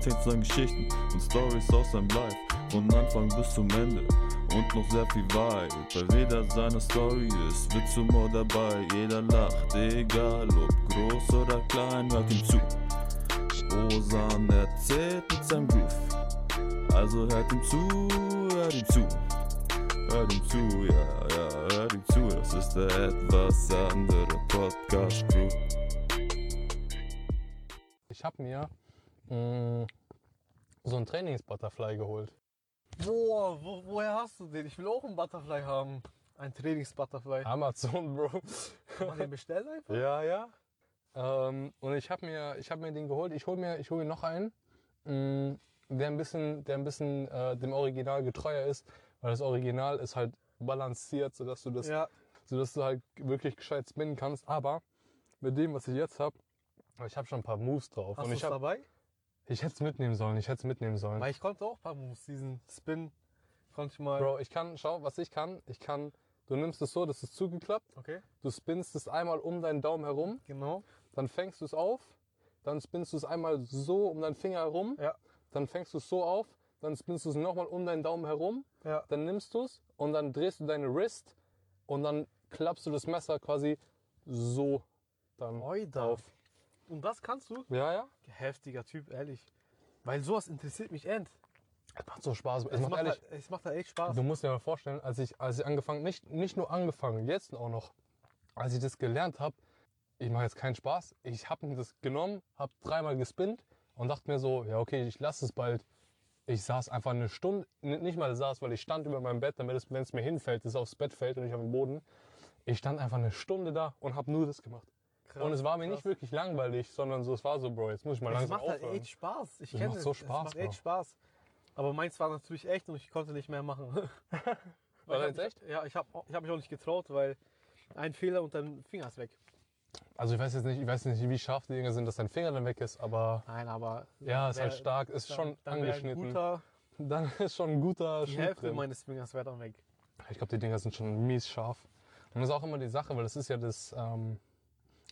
erzählt seine Geschichten und Stories aus seinem Life. Von Anfang bis zum Ende und noch sehr viel weit. Bei jeder seiner Story ist Witz Humor dabei. Jeder lacht, egal ob groß oder klein, hört ihm zu. Osan erzählt mit seinem Groove. Also hört ihm zu, hört ihm zu. Hört ihm zu, ja, ja, hört ihm zu. Das ist der etwas andere Podcast-Crew. Ich habe mir mh, so einen Trainingsbutterfly geholt. Boah, wo, woher hast du den? Ich will auch einen Butterfly haben. Ein Trainingsbutterfly. Amazon, Bro. Kann man den bestellen einfach? Ja, ja. Ähm, und ich habe mir, ich hab mir den geholt. Ich hole mir, ich hol mir noch einen, mh, der ein bisschen, der ein bisschen äh, dem Original getreuer ist, weil das Original ist halt balanciert, sodass du das, Ja. sodass du halt wirklich gescheit spinnen kannst. Aber mit dem, was ich jetzt habe, ich habe schon ein paar Moves drauf. Hast du ich hab, dabei? Ich hätte es mitnehmen sollen. Ich hätte es mitnehmen sollen. Weil ich konnte auch ein paar Moves, diesen Spin konnte ich mal. Bro, ich kann, schau, was ich kann. Ich kann, du nimmst es so, das ist zugeklappt. Okay, Du spinnst es einmal um deinen Daumen herum, genau. dann fängst du es auf, dann spinnst du es einmal so um deinen Finger herum, Ja, dann fängst du es so auf, dann spinnst du es nochmal um deinen Daumen herum, ja. dann nimmst du es und dann drehst du deine Wrist und dann klappst du das Messer quasi so dann Oida. auf. Und das kannst du? Ja, ja. Heftiger Typ, ehrlich. Weil sowas interessiert mich end. Es macht so Spaß. Es, Es macht macht, ehrlich, halt, es macht halt echt Spaß. Du musst dir mal vorstellen, als ich, als ich angefangen, nicht, nicht nur angefangen, jetzt auch noch, als ich das gelernt habe, ich mache jetzt keinen Spaß, ich habe das genommen, habe dreimal gespinnt und dachte mir so, ja okay, ich lasse es bald. Ich saß einfach eine Stunde, nicht mal saß, weil ich stand über meinem Bett, damit es, wenn es mir hinfällt, es aufs Bett fällt und ich auf dem Boden. Ich stand einfach eine Stunde da und habe nur das gemacht. Krass, und es war mir krass. nicht wirklich langweilig, sondern so, es war so, Bro, jetzt muss ich mal Es langsam macht halt aufhören. echt Spaß. Ich Das kenne macht es. so Es Spaß, macht echt. Spaß. Aber meins war natürlich echt und ich konnte nicht mehr machen. War das mich- echt? Ja, ich habe ich hab mich auch nicht getraut, weil ein Fehler und dein Finger ist weg. Also ich weiß jetzt nicht, ich weiß nicht, wie scharf die Dinge sind, dass dein Finger dann weg ist, aber Nein, aber. Ja, ist wär- halt stark, ist dann- schon dann angeschnitten. Guter, Dann ist schon ein guter die Schnitt Hälfte drin. meines Fingers wäre dann weg. Ich glaube, die Dinger sind schon mies scharf. Und das ist auch immer die Sache, weil das ist ja das, ähm,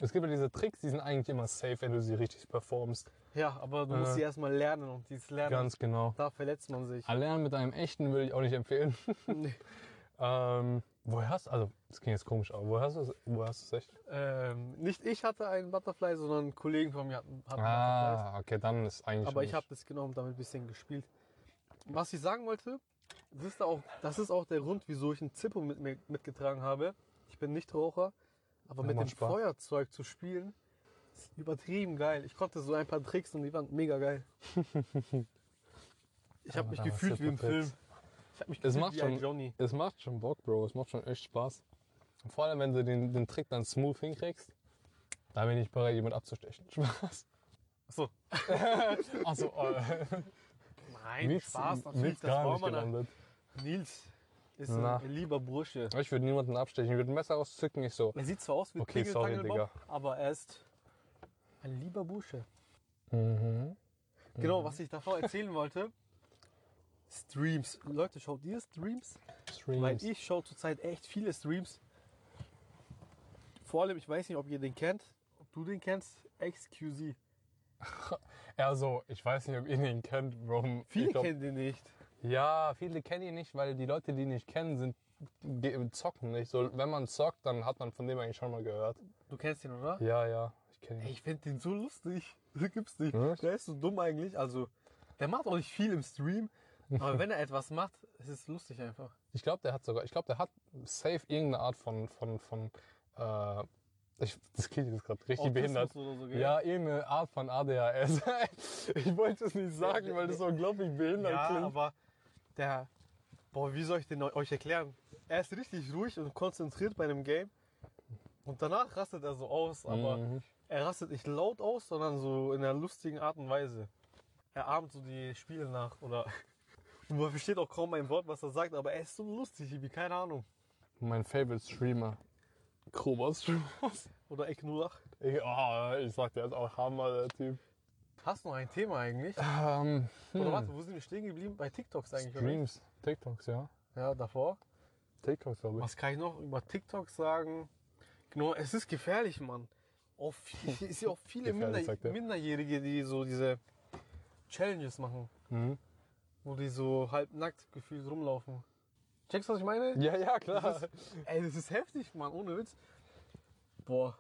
es gibt ja diese Tricks, die sind eigentlich immer safe, wenn du sie richtig performst. Ja, aber du Äh, musst sie erstmal lernen und dieses Lernen, Ganz genau. da verletzt man sich. Erlernen mit einem echten würde ich auch nicht empfehlen. Nee. ähm, woher hast also, das klingt jetzt komisch, aber woher hast du es, woher hast du es echt? ähm, nicht ich hatte einen Butterfly, sondern Kollegen von mir hatten, hatten Butterflies. Ah, okay, dann ist eigentlich Aber ich habe das genommen, damit ein bisschen gespielt. Was ich sagen wollte, das ist auch, das ist auch der Grund, wieso ich ein Zippo mit mir mitgetragen habe. Ich bin nicht Raucher, aber mit dem Spaß. Feuerzeug zu spielen, ist übertrieben geil. Ich konnte so ein paar Tricks und die waren mega geil. Ich habe Aber mich gefühlt wie ein perfekt. Film. Ich habe mich Es gefühlt macht wie ein schon- Johnny. Es macht schon Bock, Bro. Es macht schon echt Spaß. Und vor allem, wenn du den, den Trick dann smooth hinkriegst, da bin ich bereit, jemand abzustechen. Spaß. Achso. Achso, äh, Nein, Nils, Spaß natürlich, Nils das gar war nicht man. gelandet. Nils ist Na. ein lieber Bursche. Ich würde niemanden abstechen. Ich würde ein Messer rauszücken, ich so. Er sieht zwar aus wie Okay, sorry, Tingeltangelbob, aber er ist ein lieber Bursche. Mhm. Genau, was ich davor erzählen wollte. Streams. Leute, schaut ihr Streams? Weil Streams. ich schaue zurzeit echt viele Streams. Vor allem, ich weiß nicht, ob ihr den kennt. Ob du den kennst. XQZ. Ja, so, ich weiß nicht, ob ihr den kennt, Bro. Viele ich glaub, kennen den nicht. Ja, viele kennen ihn nicht, weil die Leute, die ihn nicht kennen, sind zocken nicht. So, wenn man zockt, dann hat man von dem eigentlich schon mal gehört. Du kennst den, oder? Ja, ja, ich kenne ihn. Ey, ich finde den so lustig. Das gibt's nicht. Echt? Der ist so dumm eigentlich. Also, der macht auch nicht viel im Stream. Aber wenn er etwas macht, es ist lustig einfach. Ich glaube, der hat sogar, ich glaube, der hat safe irgendeine Art von, von, von, äh, ich, das klingt jetzt gerade richtig Autismus behindert. oder so, gell? Ja, irgendeine Art von ADHS. ich wollte es nicht sagen, weil das so unglaublich behindert Ja, klingt. aber der, boah, wie soll ich den euch erklären? Er ist richtig ruhig und konzentriert bei einem Game. Und danach rastet er so aus, aber Mhm. er rastet nicht laut aus, sondern so in einer lustigen Art und Weise. Er ahmt so die Spiele nach oder und man versteht auch kaum ein Wort, was er sagt, aber er ist so lustig, wie keine Ahnung. Mein Favorite Streamer. Krobers Streamers. Oder Eck 08. Ich, oh, ich sag dir, er ist auch Hammer, der Typ. Hast du noch ein Thema eigentlich? Ähm, Oder warte, wo sind wir stehen geblieben? Bei TikToks eigentlich, oder? Streams, TikToks, ja. Ja, davor. TikToks, glaube ich. Was kann ich noch über TikTok sagen? Genau, es ist gefährlich, Mann. Viel- ich sehe auch viele Minder, er. Minderjährige, die so diese Challenges machen, Mhm. wo die so halb nackt gefühlt rumlaufen. Checkst du, was ich meine? Ja, ja, klar. Das ist, ey, das ist heftig, Mann, ohne Witz. Boah.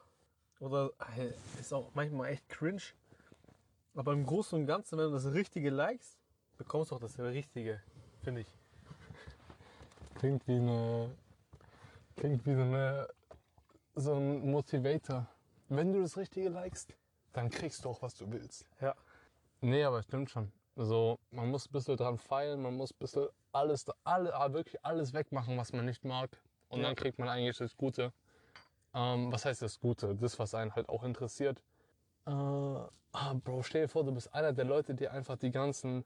Oder ey, ist auch manchmal echt cringe. Aber im Großen und Ganzen, wenn du das richtige likest, bekommst du auch das richtige, finde ich. Klingt wie eine. Klingt wie so eine. So ein Motivator. Wenn du das Richtige likest, dann kriegst du auch, was du willst. Ja. Nee, aber stimmt schon. So, man muss ein bisschen dran feilen, man muss ein bisschen alles, alle, ah, wirklich alles wegmachen, was man nicht mag. Und Ja. dann kriegt man eigentlich das Gute. Ähm, was heißt das Gute? Das, was einen halt auch interessiert. Äh, ah, Bro, stell dir vor, du bist einer der Leute, die einfach die ganzen,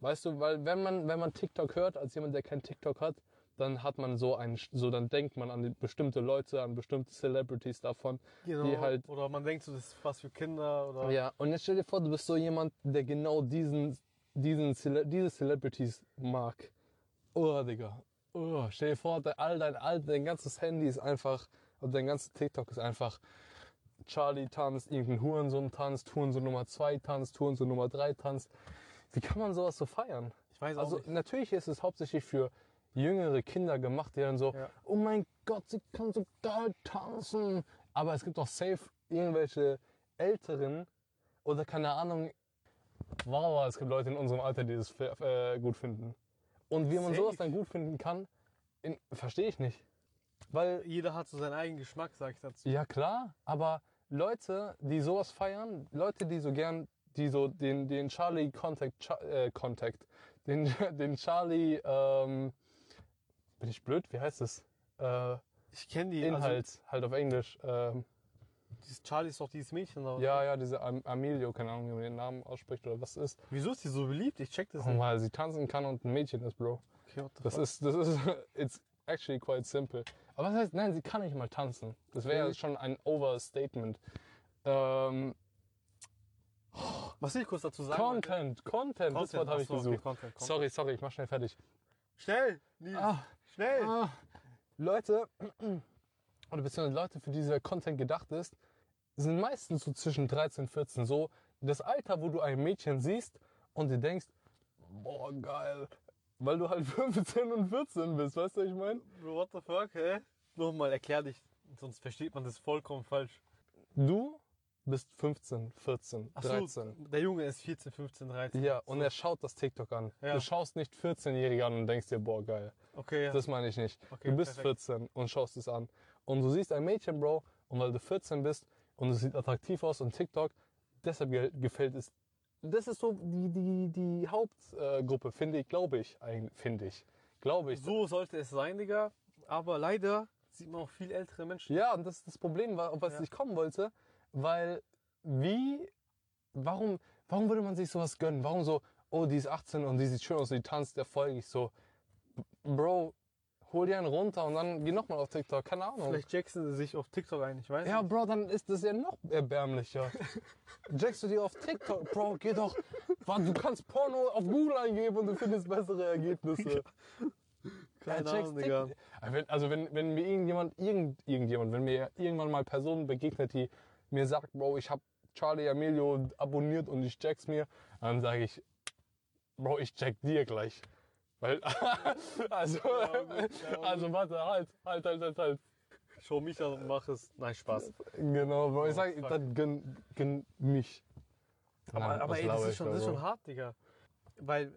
weißt du, weil wenn man, wenn man TikTok hört, als jemand, der kein TikTok hat, dann hat man so ein, so dann denkt man an bestimmte Leute, an bestimmte Celebrities davon, Genau. die halt oder man denkt so, das ist was für Kinder oder. ja, und jetzt stell dir vor, du bist so jemand, der genau diesen, diesen Cele diese Celebrities mag. Oh, Digga. Oh, stell dir vor, all dein, all dein ganzes Handy ist einfach, und dein ganzes TikTok ist einfach Charlie tanzt, irgendein Hurensohn tanzt, Hurensohn Nummer 2 tanzt, Hurensohn Nummer 3 tanzt. Wie kann man sowas so feiern? Ich weiß auch Also nicht. natürlich ist es hauptsächlich für jüngere Kinder gemacht, die dann so, Ja. oh mein Gott, sie kann so geil tanzen. Aber es gibt auch safe irgendwelche Älteren oder keine Ahnung, wow, es gibt Leute in unserem Alter, die das äh, gut finden. Und wie man Safe. sowas dann gut finden kann, in- verstehe ich nicht. Weil Jeder hat so seinen eigenen Geschmack, sag ich dazu. ja klar, aber Leute, die sowas feiern, Leute, die so gern, die so den, den Charlie Contact, Cha äh, Contact, den, den Charlie, ähm, bin ich blöd, wie heißt es? Äh, Ich kenne die. Inhalt, halt auf Englisch. Ähm, Also, dieses Charlie ist doch dieses Mädchen da. oder? ja, ja, diese Am Amelio, keine Ahnung, wie man den Namen ausspricht oder was ist. Wieso ist die so beliebt? Ich check das Oh, nicht. weil sie tanzen kann und ein Mädchen ist, Bro. Okay, what the Das fuck? ist, das ist, it's actually quite simple. Aber was heißt, nein, sie kann nicht mal tanzen. Das wäre ja schon ein Overstatement. Ähm, Was will ich kurz dazu sagen? Content, Content, das Wort habe ich achso, okay, gesucht. Content, Content. Sorry, sorry, ich mach schnell fertig. Schnell, Nils. Ah, Schnell. ah, Leute, oder beziehungsweise Leute, für die dieser Content gedacht ist, sind meistens so zwischen 13 und 14 so das Alter, wo du ein Mädchen siehst und dir denkst, boah, geil. Weil du halt 15 und 14 bist, weißt du, was ich meine? Bro, what the fuck, hä? Nochmal, erklär dich, sonst versteht man das vollkommen falsch. Du bist 15, 14, Ach so, 13. der Junge ist 14, 15, 13. Ja, und er schaut das TikTok an. Ja. Du schaust nicht 14-Jährige an und denkst dir, boah, geil. Okay, ja. Das meine ich nicht. Okay, du bist perfekt. 14 und schaust es an. Und du siehst ein Mädchen, Bro, und weil du 14 bist und es sieht attraktiv aus und TikTok, deshalb ge gefällt es. Das ist so die, die, die Hauptgruppe, finde ich, glaube ich, finde ich. Glaube ich. so sollte es sein, Digga. Aber leider sieht man auch viel ältere Menschen. Ja, und das ist das Problem, auf was Ja. ich kommen wollte, weil wie, warum, warum würde man sich sowas gönnen? Warum so, oh, die ist 18 und die sieht schön aus, die tanzt, der folge ich so. Bro, hol dir einen runter und dann geh nochmal auf TikTok, keine Ahnung. Vielleicht jacksen sie sich auf TikTok ein, ich weiß Ja, nicht. Bro, dann ist das ja noch erbärmlicher. Jackst du dir auf TikTok, Bro, geh doch. Du kannst Porno auf Google eingeben und du findest bessere Ergebnisse. Keine Ja, Ahnung, Digga. Wenn- Also wenn, wenn mir irgendjemand, irgend, irgendjemand, wenn mir irgendwann mal Personen begegnet, die mir sagt, Bro, ich habe Charlie Amelio abonniert und ich check's mir, dann sage ich, Bro, ich check dir gleich. Weil, also, gut, ja, also warte, halt, halt, halt, halt, halt. Schau mich an und mach es. Nein, Spaß. Genau, ich Oh, sag, fuck. dann gönn, gönn mich. Aber, Nein, aber ey, das ist, ich schon, da das ist so? schon hart, Digga. Weil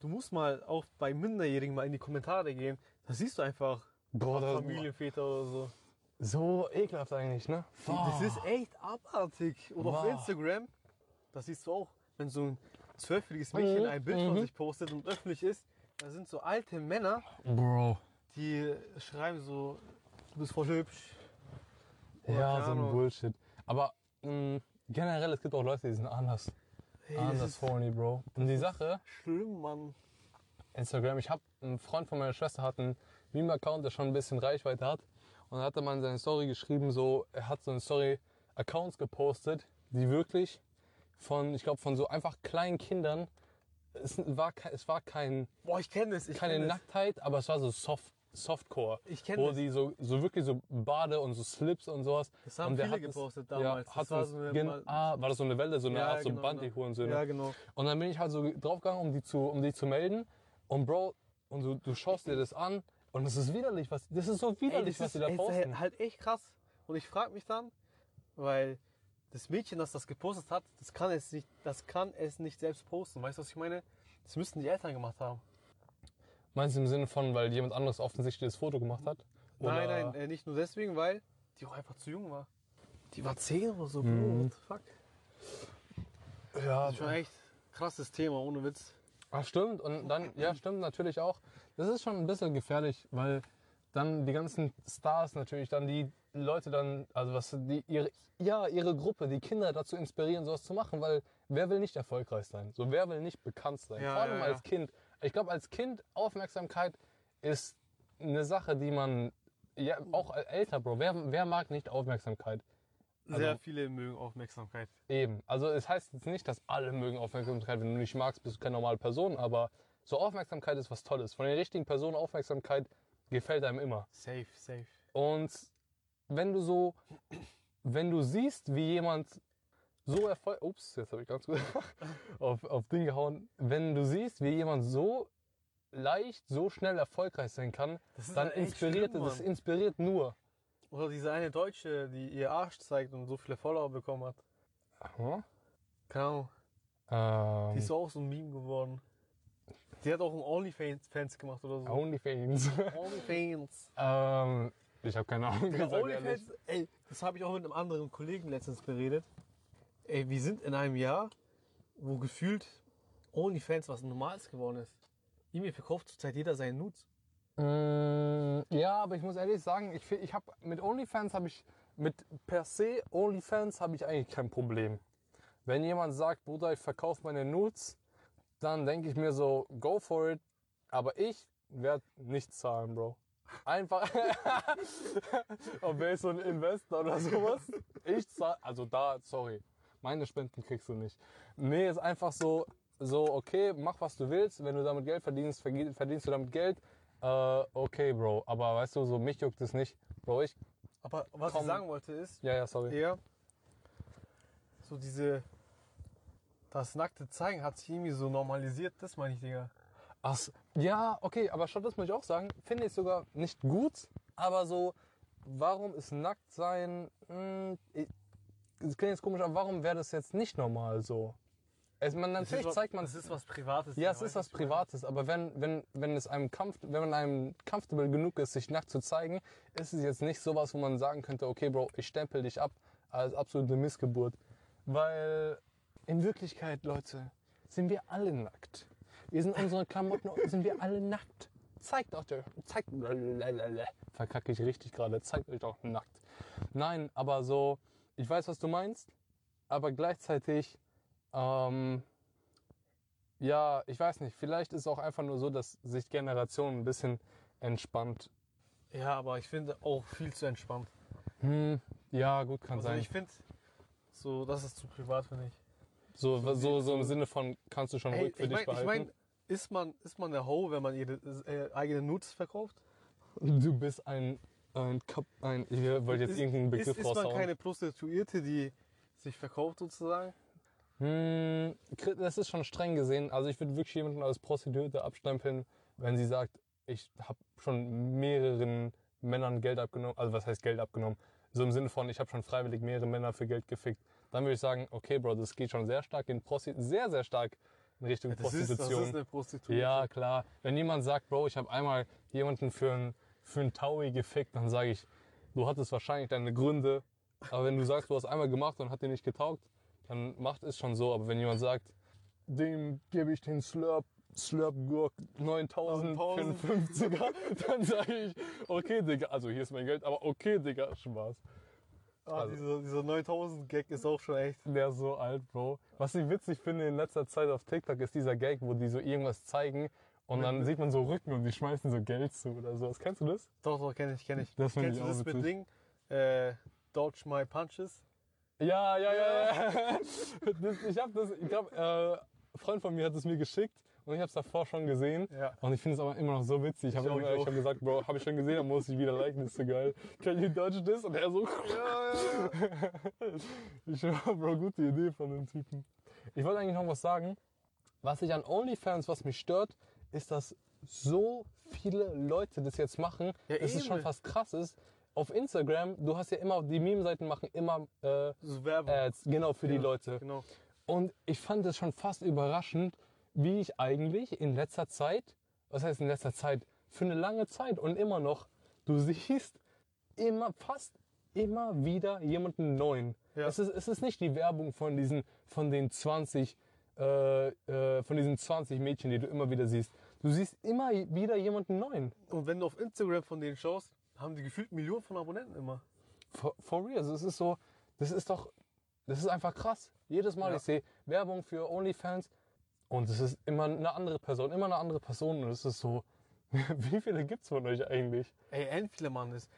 du musst mal auch bei Minderjährigen mal in die Kommentare gehen. Da siehst du einfach Boah, das, Familienväter oder so. so ekelhaft eigentlich, ne? Das ist echt abartig. Oder auf Wow. Instagram, das siehst du auch, wenn so ein zwölfjähriges Mädchen Mhm, ein Bild von mhm. sich postet und öffentlich ist, da sind so alte Männer, Bro. die schreiben so, du bist voll hübsch. Oder Ja, keine so ein Ahnung. Bullshit. Aber mh, generell, es gibt auch Leute, die sind anders. Das anders ist horny, Bro. Und die Sache, schlimm, Mann. Instagram, ich habe ein Freund von meiner Schwester hat einen Meme-Account, der schon ein bisschen Reichweite hat. Und da hat mal in seine Story geschrieben, so, er hat so eine Story Accounts gepostet, die wirklich von, ich glaube, von so einfach kleinen Kindern, es war, es war kein, Boah, ich kenne es. Ich keine kenn. Nacktheit, aber es war so soft, Softcore. Ich kenn Wo das. die so, so wirklich so Bade und so Slips und sowas. Das haben und viele hat das- gepostet damals. Ja, hat Das war das so eine- ah, war das so eine Welle, so eine Ja, Art so genau, Band, die. Hurensöhne. Ja, genau. Und dann bin ich halt so draufgegangen, um die zu, um die zu melden. Und Bro, und du, du schaust dir das an und es ist widerlich, was, das ist so Ey, widerlich, das was ist die da ey, posten. halt- halt echt krass. Und ich frage mich dann, weil das Mädchen, das das gepostet hat, das kann es nicht, das kann es nicht selbst posten. Weißt du, was ich meine? Das müssten die Eltern gemacht haben. Meinst du im Sinne von, weil jemand anderes offensichtlich das Foto gemacht hat? Nein, Oder- nein, äh, nicht nur deswegen, weil die auch einfach zu jung war. Die war 10 oder so, Mhm. What the fuck? Ja, Das ist schon echt krasses Thema, ohne Witz. Ach, stimmt. Und dann, ja, stimmt natürlich auch. Das ist schon ein bisschen gefährlich, weil dann die ganzen Stars natürlich, dann die Leute dann, also was, die, ihre, ja, ihre Gruppe, die Kinder dazu inspirieren, sowas zu machen, weil wer will nicht erfolgreich sein? So, wer will nicht bekannt sein? Ja, Vor allem ja, als ja. Kind. Ich glaube, als Kind Aufmerksamkeit ist eine Sache, die man, ja, auch älter, Bro, wer, wer mag nicht Aufmerksamkeit? Sehr Also- viele mögen Aufmerksamkeit. Eben. Also es heißt jetzt nicht, dass alle mögen Aufmerksamkeit. Wenn du nicht magst, bist du keine normale Person. Aber so Aufmerksamkeit ist was Tolles. Von den richtigen Personen Aufmerksamkeit gefällt einem immer. Safe, safe. Und wenn du so, wenn du siehst, wie jemand so erfolgreich, ups, jetzt habe ich ganz gut auf, auf Ding gehauen. Wenn du siehst, wie jemand so leicht, so schnell erfolgreich sein kann, Das ist dann inspiriert schlimm, das inspiriert nur. Oder diese eine Deutsche, die ihr Arsch zeigt und so viele Follower bekommen hat. Keine Ahnung. Ähm, Die ist auch so ein Meme geworden. Die hat auch ein OnlyFans Fans gemacht oder so. Onlyfans. OnlyFans. Ähm, ich habe keine Ahnung. Ehrlich. OnlyFans, ey, das habe ich auch mit einem anderen Kollegen letztens beredet. Ey, wir sind in einem Jahr, wo gefühlt OnlyFans was Normales geworden ist. E-Mail verkauft zurzeit jeder seinen Nudes. Mm, ja, aber ich muss ehrlich sagen, ich, ich habe mit OnlyFans habe ich mit per se OnlyFans habe ich eigentlich kein Problem. Wenn jemand sagt, Bruder, ich verkaufe meine Nudes, dann denke ich mir so, go for it. Aber ich werde nichts zahlen, Bro. Einfach, ob wer ist so ein Investor oder sowas. Ich zahle, also da, sorry, meine Spenden kriegst du nicht. Nee, ist einfach so, so, okay, mach was du willst. Wenn du damit Geld verdienst, verdienst du damit Geld. Äh, okay, Bro. Aber weißt du, so mich juckt es nicht. Bro, ich, Aber was Komm. ich sagen wollte ist, ja, ja, sorry. eher so diese, das nackte Zeigen hat sich irgendwie so normalisiert, das meine ich, Digga. Ach, ja, okay, aber statt das muss ich auch sagen, finde ich sogar nicht gut, aber so, warum ist Nacktsein, mh, ich- das klingt jetzt komisch, aber warum wäre das jetzt nicht normal so? Es, man, natürlich ist was, zeigt man Das ist was Privates. Ja, Digga, es ist was? Privates, aber wenn, wenn, wenn es einem comfort, wenn man einem comfortable genug ist, sich nackt zu zeigen, ist es jetzt nicht sowas, wo man sagen könnte, okay, Bro, ich stempel dich ab als absolute Missgeburt. Weil in Wirklichkeit, Leute, sind wir alle nackt. Wir sind unsere Klamotten, sind wir alle nackt. Zeigt euch, zeigt, verkacke ich richtig gerade, zeigt euch auch nackt. Nein, aber so, ich weiß, was du meinst, aber gleichzeitig, ähm, ja, ich weiß nicht. Vielleicht ist es auch einfach nur so, dass sich Generationen ein bisschen entspannt. Ja, aber ich finde auch viel zu entspannt. Hm, ja, gut, kann Also sein. ich finde, so, das ist zu privat, finde ich. so, so so, so im Sinne von, kannst du schon Ey, ruhig für ich dich meine, ich behalten. Ist man, ist man der Ho, wenn man ihre äh, eigene Nudes verkauft? du bist ein, ein, Kap ein ich wollte jetzt ist, irgendeinen Begriff ist, ist man raushauen. keine Prostituierte, die sich verkauft sozusagen? Hm, das ist schon streng gesehen. Also ich würde wirklich jemanden als Prostituierte abstempeln, wenn sie sagt, ich habe schon mehreren Männern Geld abgenommen. Also was heißt Geld abgenommen? So im Sinne von, ich habe schon freiwillig mehrere Männer für Geld gefickt. Dann würde ich sagen, okay, Bro, das geht schon sehr stark in Prosti sehr, sehr stark in Richtung Das ist, das Prostitution. ist eine Prostituierte. Ja, klar. Wenn jemand sagt, Bro, ich habe einmal jemanden für ein, für ein Taui gefickt, dann sage ich, du hattest wahrscheinlich deine Gründe. Aber wenn du sagst, du hast einmal gemacht und hat dir nicht getaugt, dann macht es schon so. Aber wenn jemand sagt, dem gebe ich den Slurp, Slurp Gurk 9000 für einen 50er, dann sage ich, okay, Digga, also hier ist mein Geld, aber okay, Digga, Spaß. Ah, Also- dieser, dieser 9000-Gag ist auch schon echt. Der ist so alt, Bro. Was ich witzig finde in letzter Zeit auf TikTok ist dieser Gag, wo die so irgendwas zeigen und dann sieht man so Rücken und die schmeißen so Geld zu oder sowas. Kennst du das? Doch, doch, kenne ich, kenne ich. Das Kennst ich du das mit witzig. Ding? Äh, Dodge My Punches? Ja, ja, ja, ja. Ich hab das, ich glaube, äh, ein Freund von mir hat es mir geschickt und ich habe es davor schon gesehen. Ja. Und ich finde es aber immer noch so witzig. Ich habe auch, ich hab gesagt, Bro, habe ich schon gesehen, dann muss ich wieder liken, das ist so geil. Can you dodge this? Und er so, ich schwör, Bro, gute Idee von dem Typen. Ich wollte eigentlich noch was sagen. Was ich an OnlyFans, was mich stört, ist, dass so viele Leute das jetzt machen, Ja, dass es eben. schon fast krass ist. Auf Instagram, du hast ja immer, die Meme-Seiten machen immer äh, So Werbung. Ads, genau für die Ja, Leute. Genau. Und ich fand es schon fast überraschend, wie ich eigentlich in letzter Zeit, was heißt in letzter Zeit, für eine lange Zeit und immer noch, du siehst immer, fast immer wieder jemanden neuen. Ja. Es, ist, es ist nicht die Werbung von diesen, von den 20, äh, äh, von diesen 20 Mädchen, die du immer wieder siehst. Du siehst immer wieder jemanden neuen. Und wenn du auf Instagram von denen schaust, haben die gefühlt Millionen von Abonnenten immer. For, for real, also es ist so, das ist doch, das ist einfach krass. Jedes Mal, Ja. ich sehe Werbung für OnlyFans und es ist immer eine andere Person, immer eine andere Person und es ist so, wie viele gibt's von euch eigentlich? Ey, end viele Mann ist.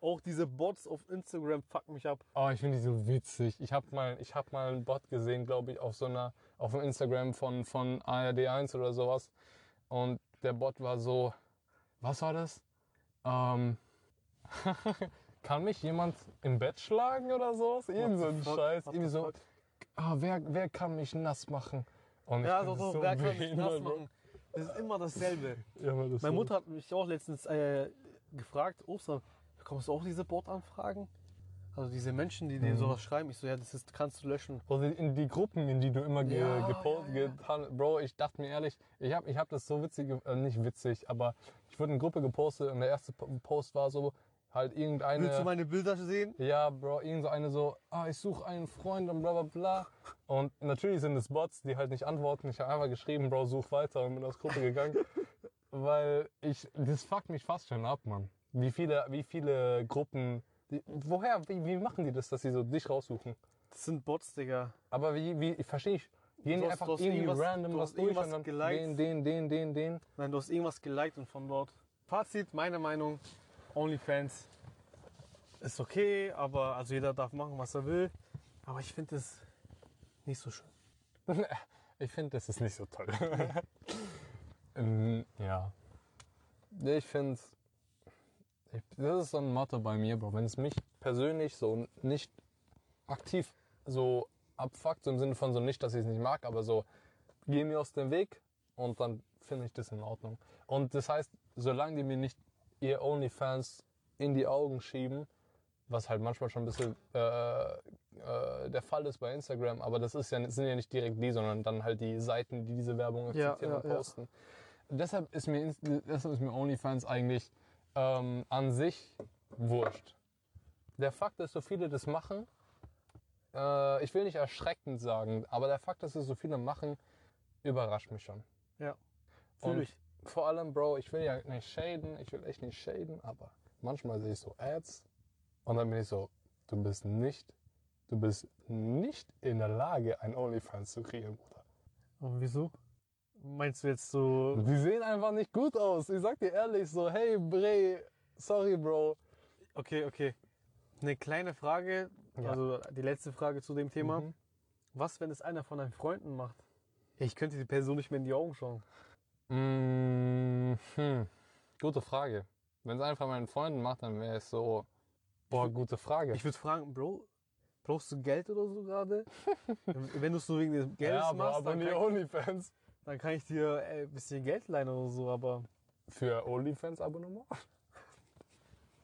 Auch diese Bots auf Instagram fucken mich ab. Oh, ich finde die so witzig. Ich habe mal, ich habe mal einen Bot gesehen, glaube ich, auf so einer, auf dem Instagram von von ARD1 oder sowas und der Bot war so, was war das? Ähm, kann mich jemand im Bett schlagen oder sowas? Irgend so ein fuck? Scheiß. Irgendwie so, fuck? ah, wer, wer kann mich nass machen? Und ich Ja, so, das so, wer kann mich behindert, nass machen? Das ist immer dasselbe. Ja, das Meine so- Mutter hat mich auch letztens äh, gefragt, Ostern, bekommst du auch diese Bot-Anfragen? Also diese Menschen, die dir Mhm. sowas schreiben, ich so, ja, das ist, kannst du löschen. Oder in die Gruppen, in die du immer ge Ja, gepostet ja, ja. Bro, ich dachte mir ehrlich, ich habe ich hab das so witzig, äh, nicht witzig, aber ich wurde in Gruppe gepostet und der erste Po- Post war so, halt irgendeine. Willst du meine Bilder sehen? Ja, Bro, irgend so eine so, ah, ich suche einen Freund und bla bla bla. Und natürlich sind es Bots, die halt nicht antworten. Ich habe einfach geschrieben, Bro, such weiter und bin aus Gruppe gegangen. Weil ich, das fuckt mich fast schon ab, Mann. Wie viele, wie viele Gruppen, die, woher, wie, wie machen die das, dass sie so dich raussuchen? Das sind Bots, Digga. Aber wie, wie, ich verstehe nicht. Gehen die hast- einfach irgendwie irgendwas- random du was hast durch irgendwas und dann geliked. den, den, den, den, den. Nein, du hast irgendwas geliked und von dort. Fazit, meine Meinung, OnlyFans ist okay, aber also jeder darf machen, was er will. Aber ich finde es nicht so schön. Ich finde, das ist nicht so toll. ähm, ja. Ich finde, das ist so ein Motto bei mir, Bro. Wenn es mich persönlich so nicht aktiv so abfuckt, so im Sinne von so nicht, dass ich es nicht mag, aber so, geh mir aus dem Weg und dann finde ich das in Ordnung. Und das heißt, solange die mir nicht ihr OnlyFans in die Augen schieben, was halt manchmal schon ein bisschen äh, äh, der Fall ist bei Instagram, aber das ist ja, das sind ja nicht direkt die, sondern dann halt die Seiten, die diese Werbung Ja, akzeptieren ja, und ja. posten. Deshalb ist mir, deshalb ist mir OnlyFans eigentlich ähm, an sich wurscht. Der Fakt, dass so viele das machen, äh, ich will nicht erschreckend sagen, aber der Fakt, dass es so viele machen, überrascht mich schon. Ja, Und fühle ich. Vor allem, Bro, ich will ja nicht shaden, ich will echt nicht shaden, aber manchmal sehe ich so Ads und dann bin ich so, du bist nicht, du bist nicht in der Lage, ein OnlyFans zu kreieren, Bruder. Und wieso? Meinst du jetzt so... Die sehen einfach nicht gut aus. Ich sag dir ehrlich so, hey, Bre, sorry, Bro. Okay, okay. Eine kleine Frage, Ja. also die letzte Frage zu dem Thema. Mhm. Was, wenn es einer von deinen Freunden macht? Ich könnte die Person nicht mehr in die Augen schauen. Mm, hm. Gute Frage. Wenn es einer von meinen Freunden macht, dann wäre es so, boah, gute Frage. Ich würde fragen, Bro, brauchst du Geld oder so gerade? wenn du es nur wegen des Geldes ja, machst, aber dann die kann, OnlyFans. dann kann ich dir äh, ein bisschen Geld leihen oder so, aber... Für OnlyFans-Abonnement?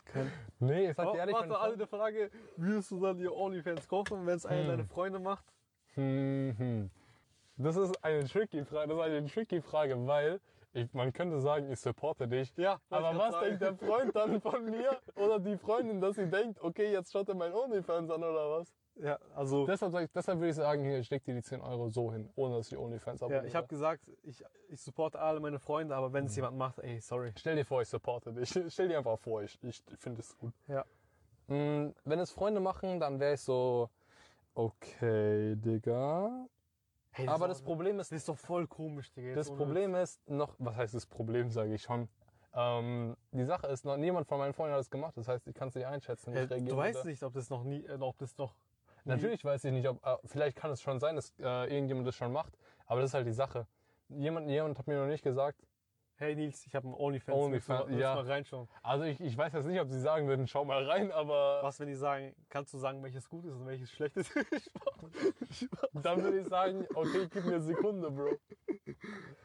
Kein Nee, ich sag Oh, dir ehrlich, warte, wenn- also eine Frage, würdest du dann dir OnlyFans kaufen, wenn es einer Hm. deiner Freunde macht? Hm, hm. Das ist eine tricky Frage, das ist eine tricky Frage, weil ich, man könnte sagen, ich supporte dich. Ja, Aber was grad denkt der Freund dann von mir oder die Freundin, dass sie denkt, okay, jetzt schaut er mein OnlyFans an oder was? Ja, also... Deshalb, sag ich, deshalb würde ich sagen, hier, ich steck dir die 10 Euro so hin, ohne dass ich OnlyFans Ja, abonniere. ich habe gesagt, ich, ich supporte alle meine Freunde, aber wenn es jemand macht, ey, sorry. Stell dir vor, ich supporte dich. Stell dir einfach vor, ich, ich finde es gut. Ja. Mm, Wenn es Freunde machen, dann wäre ich so, okay, Digga. Hey, Aber ist das Problem ist, Das ist doch voll komisch, Digga. Das Problem ist noch, was heißt das Problem, sage ich schon. Ähm, die Sache ist, noch niemand von meinen Freunden hat das gemacht. Das heißt, ich kann es nicht einschätzen. reagieren du weißt nicht, ob das noch nie, äh, ob das noch. Natürlich weiß ich nicht, ob, äh, vielleicht kann es schon sein, dass äh, irgendjemand das schon macht. Aber das ist halt die Sache. jemand, jemand hat mir noch nicht gesagt, Hey Nils, ich habe einen OnlyFans. OnlyFans, mal- ja. mal reinschauen. also ich, ich weiß jetzt nicht, ob sie sagen würden, schau mal rein, aber Was, wenn die sagen, kannst du sagen, welches gut ist und welches schlecht ist? dann würde ich sagen, okay, gib mir eine Sekunde, Bro.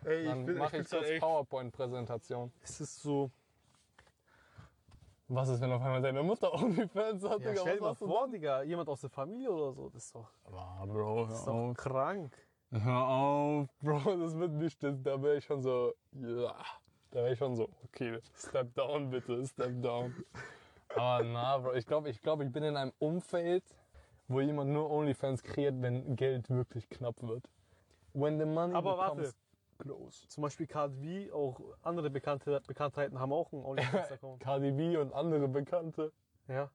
Ey, Dann mache ich kurz PowerPoint-Präsentation. Es ist so. Was ist, wenn auf einmal deine Mutter OnlyFans hat, Ja, Digga? stell dir mal vor, Digga, jemand aus der Familie oder so. Das ist doch? Ah, Bro, das ist doch krank. Hör auf, Bro, das wird nicht, das, da wäre ich schon so, ja, da wäre ich schon so, okay, step down bitte, step down. Aber na, Bro, ich glaube, ich, glaub, ich bin in einem Umfeld, wo jemand nur OnlyFans kreiert, wenn Geld wirklich knapp wird. When the money Aber warte. close. Zum Beispiel KDV, auch andere Bekannte, Bekanntheiten haben auch einen OnlyFans-Account. Cardi B und andere Bekannte. ja.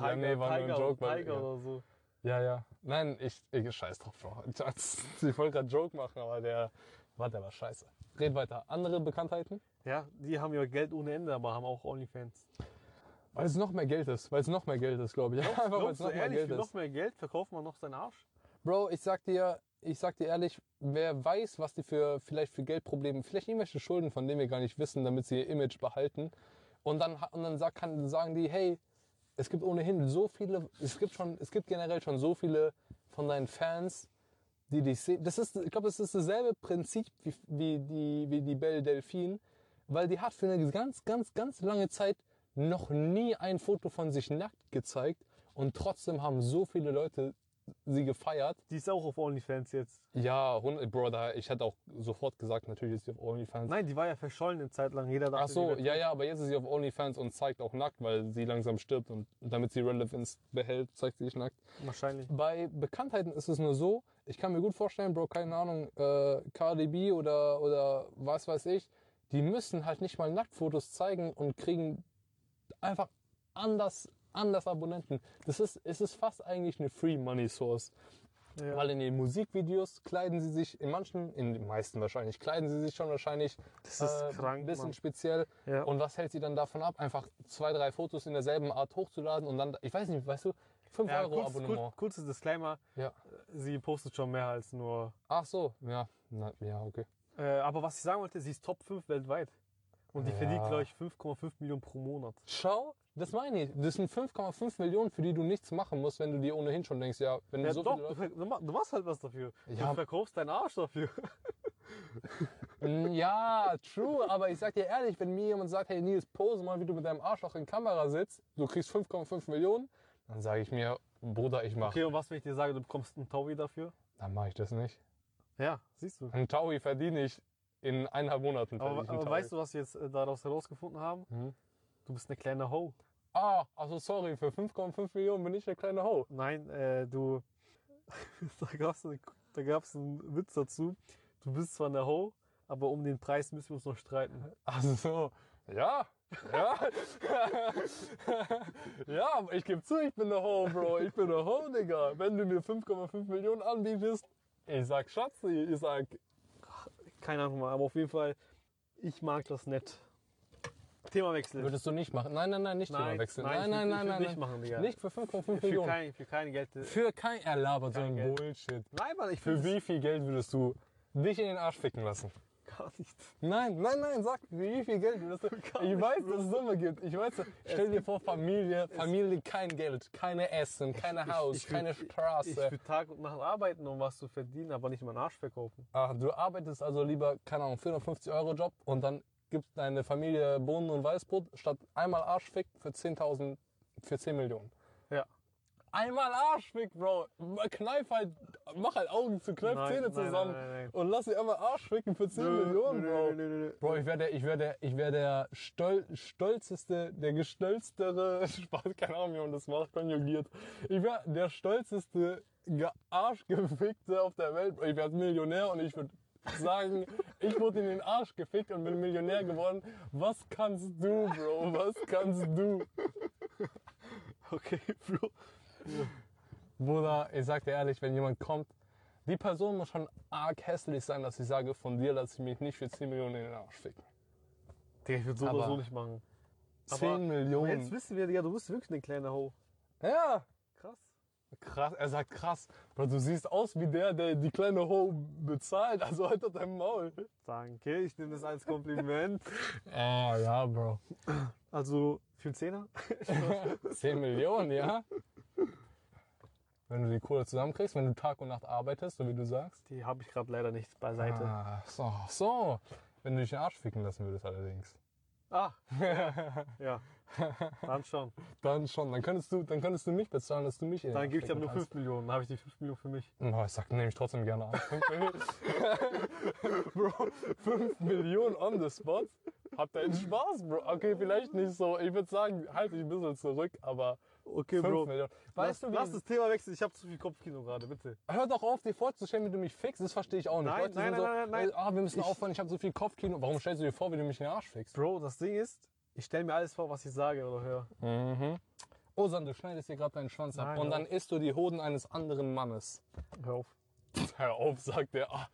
Ja, nee, war nur ein Tiger, Joke, weil- Tiger ja. oder so. Ja, ja. Nein, ich, ich scheiß drauf, Bro. Ich wollte gerade Joke machen, aber der, war der war scheiße. Red weiter. Andere Bekanntheiten? Ja, die haben ja Geld ohne Ende, aber haben auch OnlyFans. Weil es noch mehr Geld ist. Weil es noch mehr Geld ist, glaube ich. Einfach weil es noch mehr ehrlich, Geld für ist. noch mehr Geld verkauft man noch seinen Arsch? Bro, ich sag dir, ich sag dir ehrlich, wer weiß, was die für vielleicht für Geldprobleme, vielleicht irgendwelche Schulden, von denen wir gar nicht wissen, damit sie ihr Image behalten. Und dann und dann sag, kann, sagen die, hey, es gibt ohnehin so viele, es gibt schon, es gibt generell schon so viele von deinen Fans, die dich sehen. Das ist, ich glaube, das ist dasselbe Prinzip wie, wie die wie die Belle Delphine, weil die hat für eine ganz, ganz, ganz lange Zeit noch nie ein Foto von sich nackt gezeigt und trotzdem haben so viele Leute sie gefeiert. Die ist auch auf OnlyFans jetzt. Ja, 100, Bro, da, ich hätte auch sofort gesagt, natürlich ist sie auf OnlyFans. Nein, die war ja verschollen eine Zeit lang. Jeder dachte, Ach so, ja, ja, aber jetzt ist sie auf OnlyFans und zeigt auch nackt, weil sie langsam stirbt und damit sie Relevance behält, zeigt sie sich nackt. Wahrscheinlich. Bei Bekanntheiten ist es nur so, ich kann mir gut vorstellen, Bro, keine Ahnung, äh, Cardi B oder, oder was weiß ich, die müssen halt nicht mal Nacktfotos zeigen und kriegen einfach anders, anders Abonnenten. Das ist, es ist fast eigentlich eine Free Money Source. Ja. Weil in den Musikvideos kleiden sie sich, in manchen, in den meisten wahrscheinlich, kleiden sie sich schon wahrscheinlich Das ist äh, krank, ein bisschen Mann. speziell. Ja. Und was hält sie dann davon ab, einfach zwei, drei Fotos in derselben Art hochzuladen und dann, ich weiß nicht, weißt du, 5 Ja, Euro kurz, Abonnement. kurz, kurzes Disclaimer, Ja. sie postet schon mehr als nur. Ach so, ja. Na, ja, okay. Äh, aber was ich sagen wollte, sie ist Top 5 weltweit. Und die verdient, glaube ich, 5,5 Millionen pro Monat. Schau, das meine ich. Das sind 5,5 Millionen, für die du nichts machen musst, wenn du dir ohnehin schon denkst, ja, wenn du Ja, so doch, viele du, Leute... du, du machst halt was dafür. Ja. Du verkaufst deinen Arsch dafür. Ja, true, aber ich sag dir ehrlich, wenn mir jemand sagt, hey Nils, pose mal, wie du mit deinem Arschloch in Kamera sitzt, du kriegst 5,5 Millionen, dann sage ich mir, Bruder, ich mach. Okay, und was, wenn ich dir sage, du bekommst einen Taui dafür? Dann mache ich das nicht. Ja, siehst du. Ein Taui verdiene ich in eineinhalb Monaten. Aber, einen aber weißt du, was wir jetzt äh, daraus herausgefunden haben? Hm? Du bist eine kleine Ho. Ah, also sorry, für 5,5 Millionen bin ich der kleine Ho. Nein, äh, du. da gab es da gab's einen Witz dazu. Du bist zwar eine Ho, aber um den Preis müssen wir uns noch streiten. Also so, ja, ja. ja, aber ich gebe zu, ich bin der Ho, Bro. Ich bin der Ho, Digga. Wenn du mir 5,5 Millionen anbietest, ich sag Schatzi, ich sag, Keine Ahnung aber auf jeden Fall, ich mag das nett. Themawechsel. würdest du nicht machen. Nein, nein, nein, nicht Thema wechseln. Nein, ich nein, nein, ich nein. nicht nein. machen, Digga. Nicht für 5,5 für, Millionen. kein, für kein Geld. Für kein, er labert so ein. Bullshit. Nein, Mann, ich Für wie viel Geld würdest du dich in den Arsch ficken lassen? gar nicht. Nein, nein, nein, sag, für wie viel Geld würdest du? Ich nicht, weiß, dass es Summe gibt. Ich weiß, stell dir vor, Familie, Familie, kein Geld, keine Essen, keine Haus, ich würd- keine Ich Straße. würde Tag und Nacht arbeiten, um was zu verdienen, aber nicht meinen Arsch verkaufen. Ach, du arbeitest also lieber, keine Ahnung, 450 Euro Job und dann gibt deine Familie Bohnen und Weißbrot statt einmal Arschfick für 10.000, für 10 Millionen. Ja. Einmal Arschfick, Bro. Kneif halt, mach halt Augen zu, kneif Nein, Zähne zusammen nein, nein, und lass sie einmal Arschficken für 10 Millionen, Bro. Bro, ich wäre der, ich wäre der, ich wäre der stol stolzeste, der gestolztere, Spaß, keine Ahnung, wie man das macht, konjugiert. Ich wäre der stolzeste, gearschgefickte auf der Welt. Ich wäre Millionär und ich würde sagen, ich wurde in den Arsch gefickt und bin Millionär geworden. Was kannst du, Bro? Was kannst du? Okay, Bro. Bruder, ich sag dir ehrlich, wenn jemand kommt, die Person muss schon arg hässlich sein, dass ich sage, von dir lasse ich mich nicht für 10 Millionen in den Arsch ficken. Digga, ich würde so Aber- oder so nicht machen. 10 Aber Millionen. jetzt wissen wir, Digga, du bist wirklich eine kleine Ho. Ja, Krass. Er sagt krass. Bro, du siehst aus wie der, der die kleine Ho bezahlt, also halt dein Maul. Danke, ich nehme das als Kompliment. Ah, ja, Bro. Also für einen Zehner? 10 Millionen, ja? Wenn du die Kohle zusammenkriegst, wenn du Tag und Nacht arbeitest, so wie du sagst. Die habe ich gerade leider nicht beiseite. Ah, so, so. Wenn du dich den Arsch ficken lassen würdest allerdings. Ah, ja. Dann schon. Dann schon. Dann könntest du, dann könntest du mich bezahlen, dass du mich in Dann gebe ich dir nur 5 kannst. Millionen. Dann habe ich die 5 Millionen für mich. Oh, ich sag, nehme ich trotzdem gerne an. 5 Millionen. Bro, 5 Millionen on the spot? Habt ihr einen Spaß, Bro? Okay, vielleicht nicht so. Ich würde sagen, halt dich ein bisschen zurück, aber Okay, 5 Millionen. Weißt lass, du, lass das Thema wechseln. Ich habe zu viel Kopfkino gerade, bitte. hör doch auf, dir vorzustellen, wie du mich fickst. Das verstehe ich auch nicht. Nein, Leute nein, sind so, nein, nein, nein. Ah, wir müssen Ich- aufhören, ich habe so viel Kopfkino. Warum stellst du dir vor, wie du mich in den Arsch fickst? Bro, das Ding ist, ich stelle mir alles vor, was ich sage oder höre. Mhm. Osan, du schneidest dir gerade deinen Schwanz ab Nein, und hör dann isst du die Hoden eines anderen Mannes. Hör auf. Hör auf, sagt der. Ah,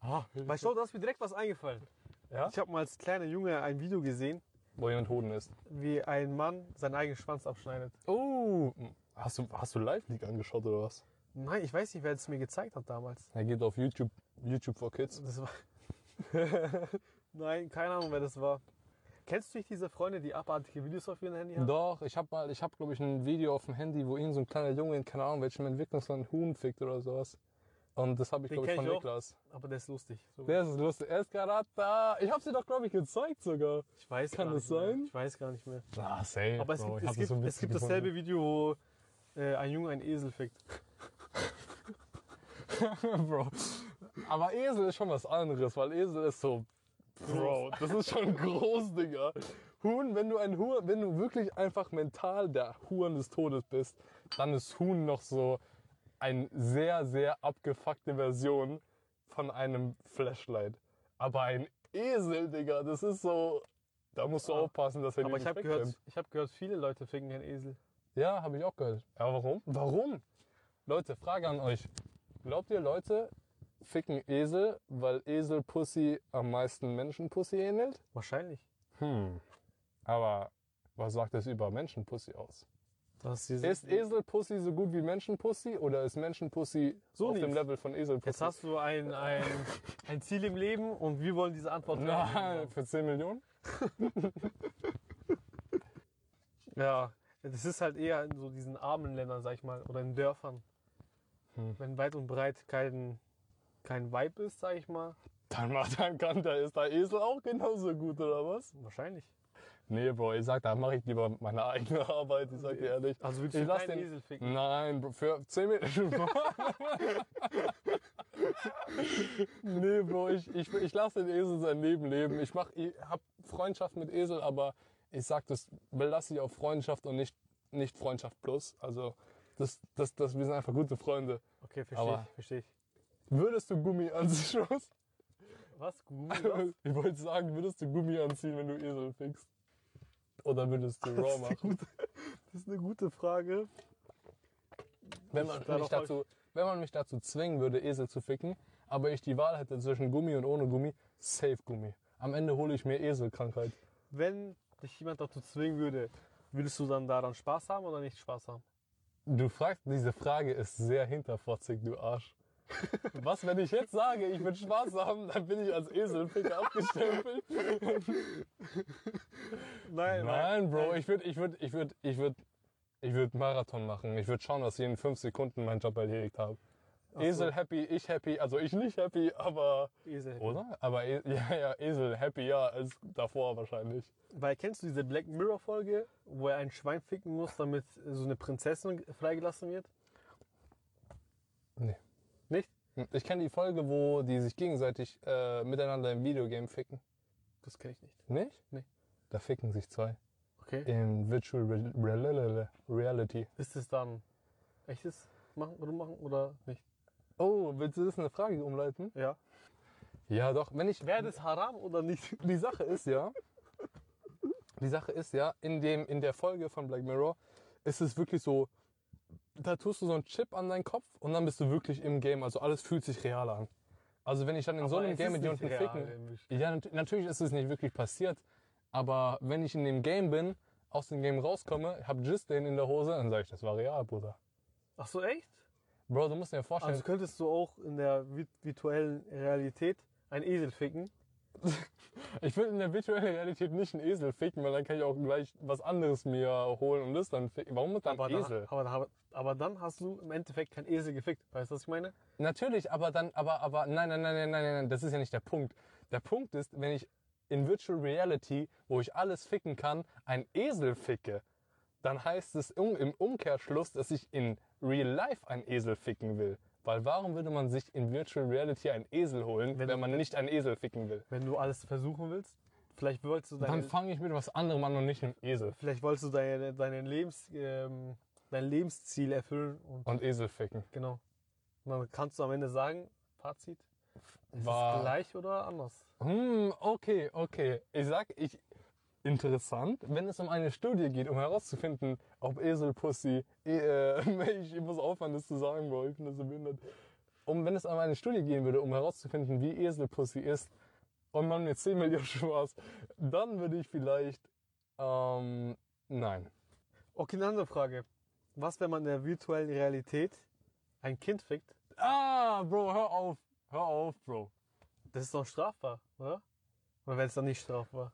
ah, Weil schau, da ist mir direkt was eingefallen. ja? Ich habe mal als kleiner Junge ein Video gesehen, Wo jemand Hoden isst. wie ein Mann seinen eigenen Schwanz abschneidet. Oh, hast du, hast du Live League angeschaut oder was? Nein, ich weiß nicht, wer es mir gezeigt hat damals. Er geht auf YouTube, YouTube for Kids. Das war. Nein, keine Ahnung, wer das war. Kennst du nicht diese Freunde, die abartige Videos auf ihrem Handy haben? Doch, ich habe mal, ich habe glaube ich ein Video auf dem Handy, wo irgend so ein kleiner Junge in keine Ahnung welchem Entwicklungsland Huhn fickt oder sowas. Und das habe ich glaube ich von ich auch. Niklas. Aber der ist lustig. So. Der ist lustig. Er ist gerade da. Ich habe sie doch glaube ich gezeigt sogar. ich weiß Kann gar das nicht mehr. sein? Ich weiß gar nicht mehr. Ah, safe. Aber es Bro. gibt, es gibt, so es gibt dasselbe Video, wo äh, ein Junge einen Esel fickt. Bro. Aber Esel ist schon was anderes, weil Esel ist so. Bro, das ist schon groß, Digga. Huhn, wenn du ein Huhn, wenn du wirklich einfach mental der Huhn des Todes bist, dann ist Huhn noch so eine sehr, sehr abgefuckte Version von einem Flashlight. Aber ein Esel, Digga, das ist so. Da musst du Ah. aufpassen, dass er Aber dir ich habe nicht gehört, ich hab gehört, viele Leute ficken einen Esel. Ja, habe ich auch gehört. Ja, warum? Warum? Leute, Frage an euch. Glaubt ihr, Leute ficken Esel, weil Eselpussy am meisten Menschenpussy ähnelt? Wahrscheinlich. Hm. Aber was sagt das über Menschenpussy aus? Ist, Eselpussy so gut wie Menschenpussy oder ist Menschenpussy So auf dem nicht. Level von Eselpussy? Jetzt hast du ein, ein, ein Ziel im Leben und wir wollen diese Antwort hören. für 10 Millionen? Ja, das ist halt eher in so diesen armen Ländern, sag ich mal, oder in Dörfern. Hm. Wenn weit und breit kein, kein Vibe ist, sag ich mal. Dann macht dann kann da ist der Esel auch genauso gut, oder was? Wahrscheinlich. Nee, Bro, ich sag, da mache ich lieber meine eigene Arbeit, ich sag dir ehrlich. Also willst Ich du lass keinen den- Esel ficken? Nein, Bro, für 10 Minuten. nee, Bro, ich, ich, ich lasse den Esel sein Leben leben. Ich, mach, ich hab Freundschaft mit Esel, aber ich sag, das belasse ich auf Freundschaft und nicht, nicht Freundschaft plus. Also, das, das, das, wir sind einfach gute Freunde. Okay, verstehe Aber- ich, verstehe ich. Würdest du Gummi anziehen? Was? Gummi? Was? Ich wollte sagen, würdest du Gummi anziehen, wenn du Esel fickst? Oder würdest du Raw machen? gute, das ist eine gute Frage. Wenn man, mich dazu, wenn man mich dazu zwingen würde, Esel zu ficken, aber ich die Wahl hätte zwischen Gummi und ohne Gummi, safe Gummi. Am Ende hole ich mir Eselkrankheit. Wenn dich jemand dazu zwingen würde, würdest du dann daran Spaß haben oder nicht Spaß haben? Du fragst, diese Frage ist sehr hinterfotzig, du Arsch. Was, wenn ich jetzt sage, ich will Spaß haben, dann bin ich als Eselficker abgestempelt? Nein, Nein, Bro, ich würde, ich würde, ich würde, ich würde, ich würde Marathon machen. Ich würde schauen, dass ich in fünf Sekunden meinen Job erledigt habe. So. Esel happy, ich happy, also ich nicht happy, aber, Esel. oder? Aber, e ja, ja, Esel happy, ja, als davor wahrscheinlich. Weil kennst du diese Black Mirror Folge, wo er ein Schwein ficken muss, damit so eine Prinzessin freigelassen wird? Nee. Ich kenne die Folge, wo die sich gegenseitig äh, miteinander im Videogame ficken. Das kenne ich nicht. Nicht? Nee. Da ficken sich zwei. Okay. In Virtual Re Re Reality. Ist es dann echtes machen, rummachen oder nicht? Oh, willst du das in eine Frage umleiten? Ja. Ja, doch. Wenn ich, Wäre das haram oder nicht? die Sache ist ja, die Sache ist ja, in dem, in der Folge von Black Mirror ist es wirklich so, da tust du so einen Chip an deinen Kopf und dann bist du wirklich im Game. Also alles fühlt sich real an. Also wenn ich dann in so Aber einem es Game mit jemandem ficken. Ja, nat natürlich ist es nicht wirklich passiert. Aber wenn ich in dem Game bin, aus dem Game rauskomme, hab Just den in der Hose, dann sage ich, das war real, Bruder. Ach so, echt? Bro, du musst dir vorstellen, Also könntest du auch in der vi- virtuellen Realität einen Esel ficken? ich will in der virtuellen Realität nicht einen Esel ficken, weil dann kann ich auch gleich was anderes mir holen und das dann ficken. Warum mit dann Aber, Esel? Da, aber, aber, aber dann hast du im Endeffekt keinen Esel gefickt. Weißt du, was ich meine? Natürlich, aber dann, aber, aber, nein, nein, nein, nein, nein, nein, das ist ja nicht der Punkt. Der Punkt ist, wenn ich in Virtual Reality, wo ich alles ficken kann, einen Esel ficke, dann heißt es im Umkehrschluss, dass ich in Real Life einen Esel ficken will. Weil warum würde man sich in Virtual Reality einen Esel holen, wenn, Wenn- man nicht einen Esel ficken will? Wenn du alles versuchen willst, vielleicht wolltest du Dann deine, fange ich mit was anderem an und nicht mit einem Esel. vielleicht wolltest du deine, deine Lebens, ähm, dein Lebensziel erfüllen und Und Esel ficken. genau. Und dann kannst du am Ende sagen, Fazit, ist War- es gleich oder anders? Hm, okay, okay. Ich sag, ich. Interessant, wenn es um eine Studie geht, um herauszufinden, ob Eselpussy. E, äh, ich, muss aufhören, das zu sagen, Bro, ich bin das so behindert. Um, wenn es um eine Studie gehen würde, um herauszufinden, wie Eselpussy ist, und man mir 10 Millionen Spaß, dann würde ich vielleicht. Ähm, nein. Okay, eine andere Frage. Was, wenn man in der virtuellen Realität ein Kind fickt? Ah, Bro, hör auf. Hör auf, Bro. Das ist doch strafbar, oder? Oder wäre es dann nicht strafbar?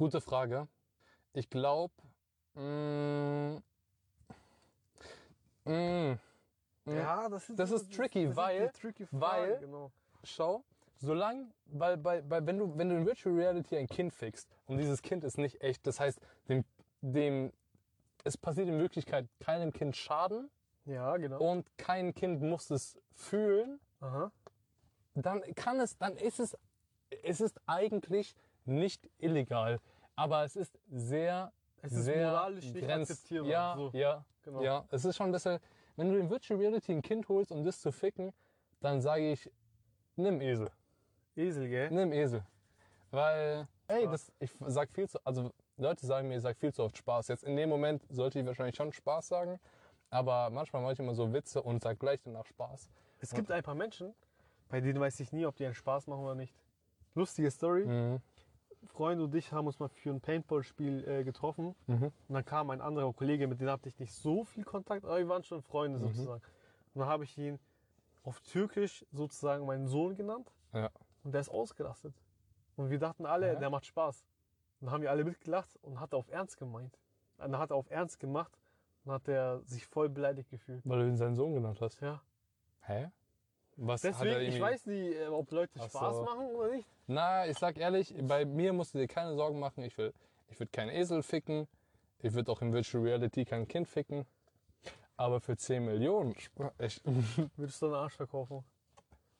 Gute Frage. Ich glaube. Mm, mm, Ja, das ist, Das ist tricky, das weil- eine tricky Frage, weil- genau. schau, solange, weil, bei, bei, wenn, du, wenn du in Virtual Reality ein Kind fixst und dieses Kind ist nicht echt, das heißt, dem, dem, es passiert in Wirklichkeit keinem Kind Schaden Ja, genau. und kein Kind muss es fühlen, Aha. dann kann es, dann ist es, es ist eigentlich nicht illegal, aber es ist sehr, Es ist sehr moralisch nicht grenz- akzeptierbar, Ja, so. ja, Genau. ja. Es ist schon ein bisschen, wenn du in Virtual Reality ein Kind holst, um das zu ficken, dann sage ich, nimm Esel. Esel, gell? Nimm Esel. Weil, ey, das, ich sag viel zu, also Leute sagen mir, ich sag viel zu oft Spaß. Jetzt in dem Moment sollte ich wahrscheinlich schon Spaß sagen, aber manchmal mache ich immer so Witze und sag gleich danach Spaß. Es gibt ein paar Menschen, bei denen weiß ich nie, ob die einen Spaß machen oder nicht. Lustige Story. Mhm. Freunde und ich haben uns mal für ein Paintball-Spiel äh, getroffen. Mhm. Und dann kam ein anderer Kollege, mit dem hatte ich nicht so viel Kontakt, aber wir waren schon Freunde Mhm. sozusagen. Und dann habe ich ihn auf Türkisch sozusagen meinen Sohn genannt Ja. und der ist ausgerastet. Und wir dachten alle, Ja. der macht Spaß. Und dann haben wir alle mitgelacht und hat auf Ernst gemeint. Dann hat er auf Ernst gemacht und hat er sich voll beleidigt gefühlt. Weil du ihn seinen Sohn genannt hast. Ja. Hä? Was Deswegen, ich weiß nie, äh, ob Leute Ach Spaß so. machen oder nicht. Na, ich sag ehrlich, bei mir musst du dir keine Sorgen machen. Ich will, ich würde keinen Esel ficken. Ich würde auch in Virtual Reality kein Kind ficken. Aber für 10 Millionen, ich, Würdest du einen Arsch verkaufen?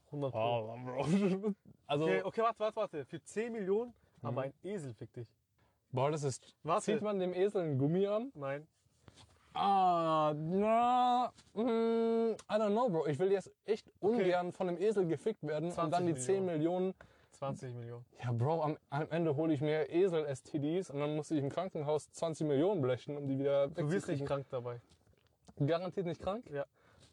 100 Pro. oh, Bro. Also, Okay, okay, warte, warte, warte. Für 10 Millionen, Mhm. aber ein Esel fick dich. boah, das ist, Warte. zieht man dem Esel einen Gummi an? Nein. Ah, na, mm, I don't know, Bro. Ich will jetzt echt ungern von einem Esel gefickt werden und 20 dann die 10 Millionen. 20 Millionen. Ja, Bro, am, am Ende hole ich mir Esel-STDs und dann muss ich im Krankenhaus 20 Millionen blechen, um die wieder Du wirst nicht wegzukriegen. krank dabei. Garantiert nicht krank? Ja.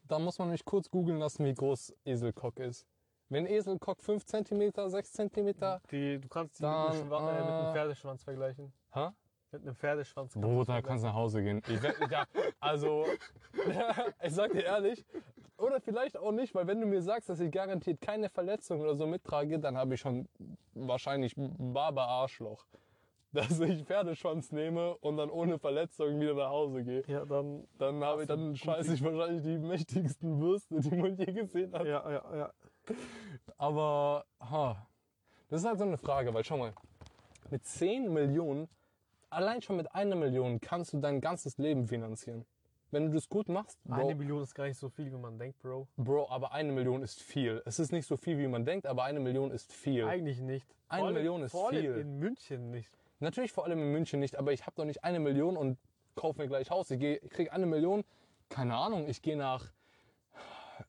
Da muss man mich kurz googeln lassen, wie groß Eselkock ist. Wenn Eselkock 5 cm, 6 cm, Die, du kannst die Dann, mit, einem Schwa- äh, mit einem äh, Pferdeschwanz vergleichen. hä? Mit einem Pferdeschwanz. kannst du Bruder, kannst nach Hause gehen. Ich ja, also, ich sag dir ehrlich, oder vielleicht auch nicht, weil wenn du mir sagst, dass ich garantiert keine Verletzung oder so mittrage, dann habe ich schon wahrscheinlich Barber Arschloch. Dass ich Pferdeschwanz nehme und dann ohne Verletzung wieder nach Hause gehe. Ja, dann. Dann habe ich, dann scheiße ich wahrscheinlich die mächtigsten Würste, die man je gesehen hat. Ja, ja, ja. Aber, ha, das ist halt so eine Frage, weil schau mal, mit 10 Millionen, allein schon mit einer Million kannst du dein ganzes Leben finanzieren. Wenn du das gut machst, Bro, Eine Million ist gar nicht so viel, wie man denkt, Bro. Bro, aber eine Million ist viel. Es ist nicht so viel, wie man denkt, aber eine Million ist viel. Eigentlich nicht. Eine Vor Million ist vor allem viel. in München nicht. Natürlich vor allem in München nicht, aber ich habe doch nicht eine Million und kaufe mir gleich Haus. Ich, geh, ich krieg eine Million, keine Ahnung, ich gehe nach,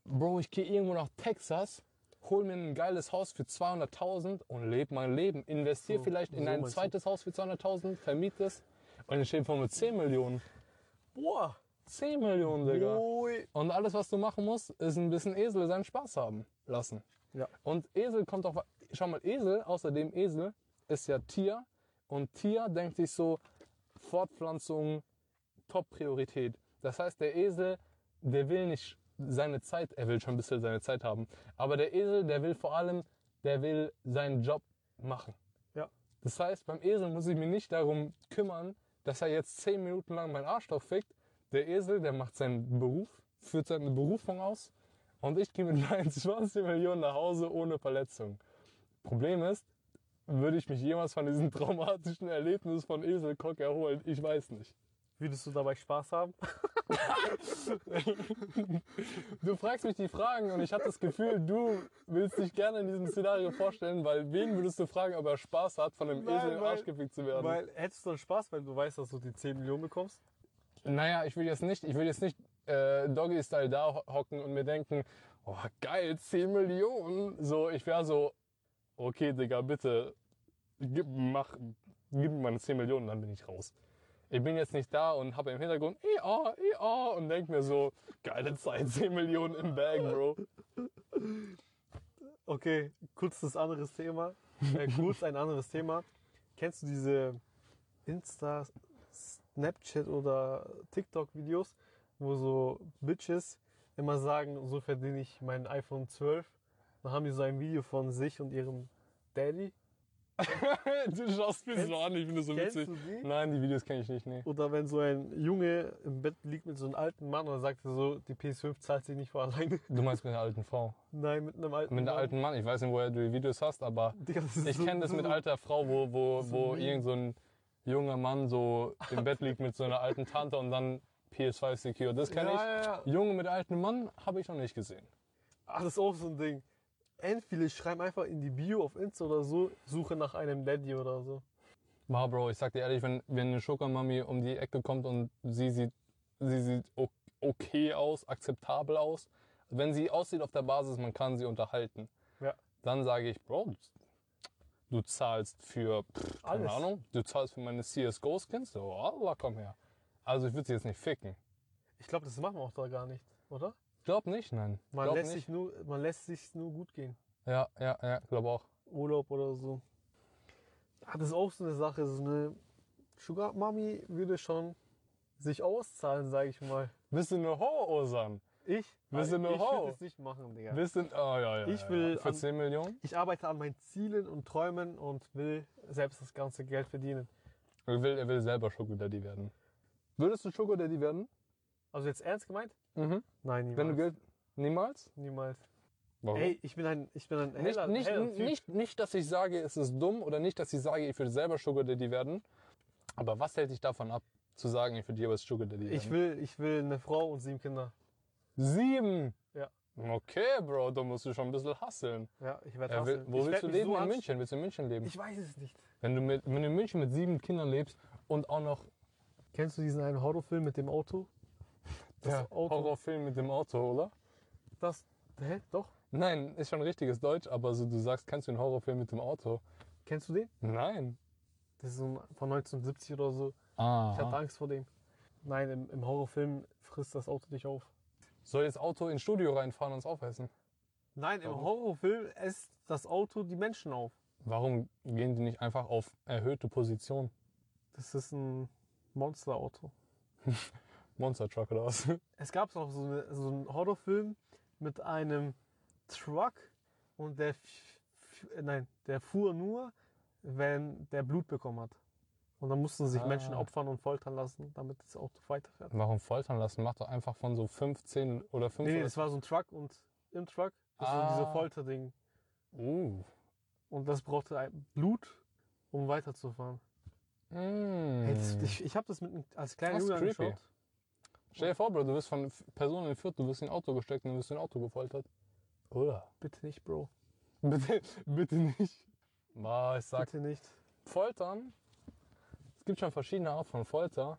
Bro, ich gehe irgendwo nach Texas, hol mir ein geiles Haus für 200.000 und lebe mein Leben. Investiere So, vielleicht in so ein meinst du? zweites Haus für 200.000, vermiete es und dann steht vor mir 10 Millionen. Boah. 10 Millionen, Digga. Ui. Und alles, was du machen musst, ist ein bisschen Esel seinen Spaß haben lassen. Ja. Und Esel kommt auch, schau mal, Esel, außerdem Esel, ist ja Tier. Und Tier denkt sich so, Fortpflanzung, Top-Priorität. Das heißt, der Esel, der will nicht seine Zeit, er will schon ein bisschen seine Zeit haben, aber der Esel, der will vor allem, der will seinen Job machen. Ja. Das heißt, beim Esel muss ich mich nicht darum kümmern, dass er jetzt zehn Minuten lang meinen Arsch fickt. Der Esel, der macht seinen Beruf, führt seine Berufung aus und ich gehe mit meinen 20 Millionen nach Hause ohne Verletzung. Problem ist, würde ich mich jemals von diesem traumatischen Erlebnis von Eselkock erholen? Ich weiß nicht. Würdest du dabei Spaß haben? Du fragst mich die Fragen und ich habe das Gefühl, du willst dich gerne in diesem Szenario vorstellen, weil wen würdest du fragen, ob er Spaß hat, von einem Nein, Esel weil- Arsch gefickt zu werden? Weil hättest du dann Spaß, weil du weißt, dass du die 10 Millionen bekommst? Naja, ich will jetzt nicht, ich will jetzt nicht äh, Doggy-Style da ho- hocken und mir denken, oh geil, 10 Millionen. So, ich wäre so, okay, Digga, bitte, gib, mach, gib mir meine 10 Millionen, dann bin ich raus. Ich bin jetzt nicht da und habe im Hintergrund, ja, ja, und denk mir so, geile Zeit, 10 Millionen im Bag, Bro. Okay, kurz das anderes Thema. Äh, kurz ein anderes Thema. Kennst du diese Insta, Snapchat oder TikTok-Videos, wo so Bitches immer sagen, so verdiene ich mein iPhone 12? Dann haben die so ein Video von sich und ihrem Daddy. du schaust mich so an, ich finde das so Kennst witzig. du die? Nein, die Videos kenne ich nicht, nee. Oder wenn so ein Junge im Bett liegt mit so einem alten Mann und dann sagt er so, die PS5 zahlt sich nicht vor alleine. Du meinst mit einer alten Frau. Nein, mit einem alten Mit einer Mann. alten Mann, ich weiß nicht, woher du die Videos hast, aber Digga, Ich so- kenne das mit alter Frau, wo, wo, so wo irgend so ein junger Mann so im Bett liegt mit so einer alten Tante und dann PS5 Secure. Das kenne ja, ich. ja, ja. Junge mit altem Mann habe ich noch nicht gesehen. Ah, das ist auch so ein Ding. End viele schreiben einfach in die Bio auf Insta oder so, Suche nach einem Daddy oder so. Wow, Bro, ich sag dir ehrlich, wenn, wenn eine Schokamami um die Ecke kommt und sie sieht, sie sieht okay aus, akzeptabel aus, wenn sie aussieht auf der Basis, man kann sie unterhalten, Ja. dann sage ich, Bro, du zahlst für, pff, keine Alles. Ahnung, du zahlst für meine CSGO-Skins, so, Allah, komm her. Also ich würde sie jetzt nicht ficken. Ich glaube, das machen wir auch da gar nicht, oder? Glaub nicht, nein. Man glaub lässt nicht. sich nur, man lässt sich nur gut gehen. Ja, ja, ja, glaub auch. Urlaub oder so. Ah, das ist auch so eine Sache. So eine Sugar Mami würde schon sich auszahlen, sage ich mal. Bist du eine Ho, Osan? Ich? Willst du ich eine Ho? würde es nicht machen, Digga. Bist du, oh, ja, ja, Ich will ja. Für an- 10 Millionen? Ich arbeite an meinen Zielen und Träumen und will selbst das ganze Geld verdienen. Er will, er will selber Sugar Daddy werden. Würdest du Sugar Daddy werden? Also jetzt ernst gemeint? Mhm. Nein, niemals. Wenn du Geld. Niemals? Niemals. Warum? Ey, ich bin ein, ich bin ein nicht, heller, nicht, heller Typ. nicht, nicht, dass ich sage, es ist dumm oder nicht, dass ich sage, ich würde selber Sugar Daddy werden. Aber was hält dich davon ab, zu sagen, ich würde jeweils Sugar Daddy werden? Ich will, ich will eine Frau und sieben Kinder. Sieben! Ja. Okay, Bro, da musst du schon ein bisschen hasseln. Ja, ich werde Ja, will, wo willst du leben? in München? Willst du in München leben? Ich weiß es nicht. Wenn du, mit, wenn du in München mit sieben Kindern lebst und auch noch Kennst du diesen einen Horrorfilm mit dem Auto? Das der Auto. Horrorfilm mit dem Auto, oder? Das, hä? Doch. Nein, ist schon richtiges Deutsch, aber so, du sagst, kennst du den Horrorfilm mit dem Auto? Kennst du den? Nein. Das ist so von 1970 oder so. Ah. Ich hatte Angst vor dem. Nein, im, im Horrorfilm frisst das Auto dich auf. Soll das Auto ins Studio reinfahren und es aufessen? Nein, im Warum? Horrorfilm esst das Auto die Menschen auf. Warum gehen die nicht einfach auf erhöhte Position? Das ist ein Monsterauto. Monster Truck oder was? Es gab auch so, eine, so einen Horrorfilm mit einem Truck und der, nein, der fuhr nur, wenn der Blut bekommen hat. Und dann mussten sich Ah. Menschen opfern und foltern lassen, damit das Auto weiterfährt. Warum foltern lassen? Mach doch einfach von so 15 oder 5 Nee, nee, das war so ein Truck und im Truck ist Ah. so diese Folterding. Uh. Und das brauchte Blut, um weiterzufahren. Mm. Hey, das, ich ich habe das mit, als kleiner Das Junge angeschaut. Stell dir vor, Bro, du wirst von Personen entführt, du wirst in ein Auto gesteckt und du wirst in ein Auto gefoltert. Oder? Bitte nicht, Bro. Bitte, bitte nicht. Boah, ich sag, Bitte nicht. Foltern, es gibt schon verschiedene Arten von Folter.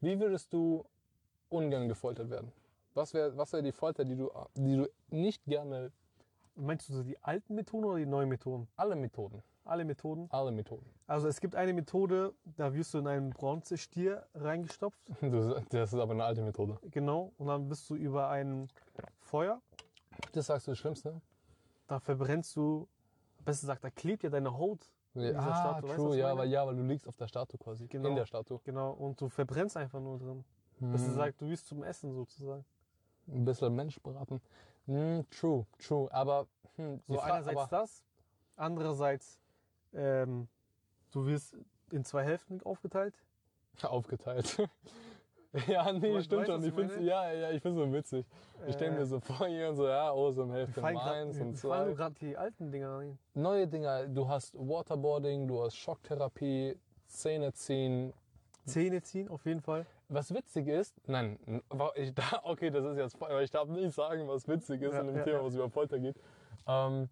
Wie würdest du ungern gefoltert werden? Was wäre was wär die Folter, die du, die du nicht gerne, Meinst du so die alten Methoden oder die neuen Methoden? alle Methoden, Alle Methoden. alle Methoden. Also es gibt eine Methode, da wirst du in einen Bronzestier reingestopft. Du, das ist aber eine alte Methode. Genau. Und dann bist du über ein Feuer. Das sagst du das Schlimmste? Da verbrennst du, besser gesagt, da klebt ja deine Haut. in dieser ah, Statue. Weißt du, true, ich ja, weil, ja, weil du liegst auf der Statue quasi. Genau. In der Statue. Genau. Und du verbrennst einfach nur drin. Hm. er sagt, du bist zum Essen sozusagen. Ein bisschen Menschbraten. Hm, true, true. Aber hm, So einerseits aber, das, andererseits ähm, du wirst in zwei Hälften aufgeteilt. aufgeteilt. ja, nee, Du stimmt weißt, schon. Ich ich find's, ja, ja, ich find's so witzig. Ich stelle Äh, mir so vor, hier und so, ja, oh, so im Mir Hälfte fallen grad- eins und fallen zwei. nur gerade die alten Dinger ein. Neue Dinger, du hast Waterboarding, du hast Schocktherapie, Zähne ziehen. Zähne ziehen, auf jeden Fall. Was witzig ist, nein, ich, okay, das ist jetzt, ich darf nicht sagen, was witzig ist Ja, in dem ja, Thema, was über Folter geht. Ähm,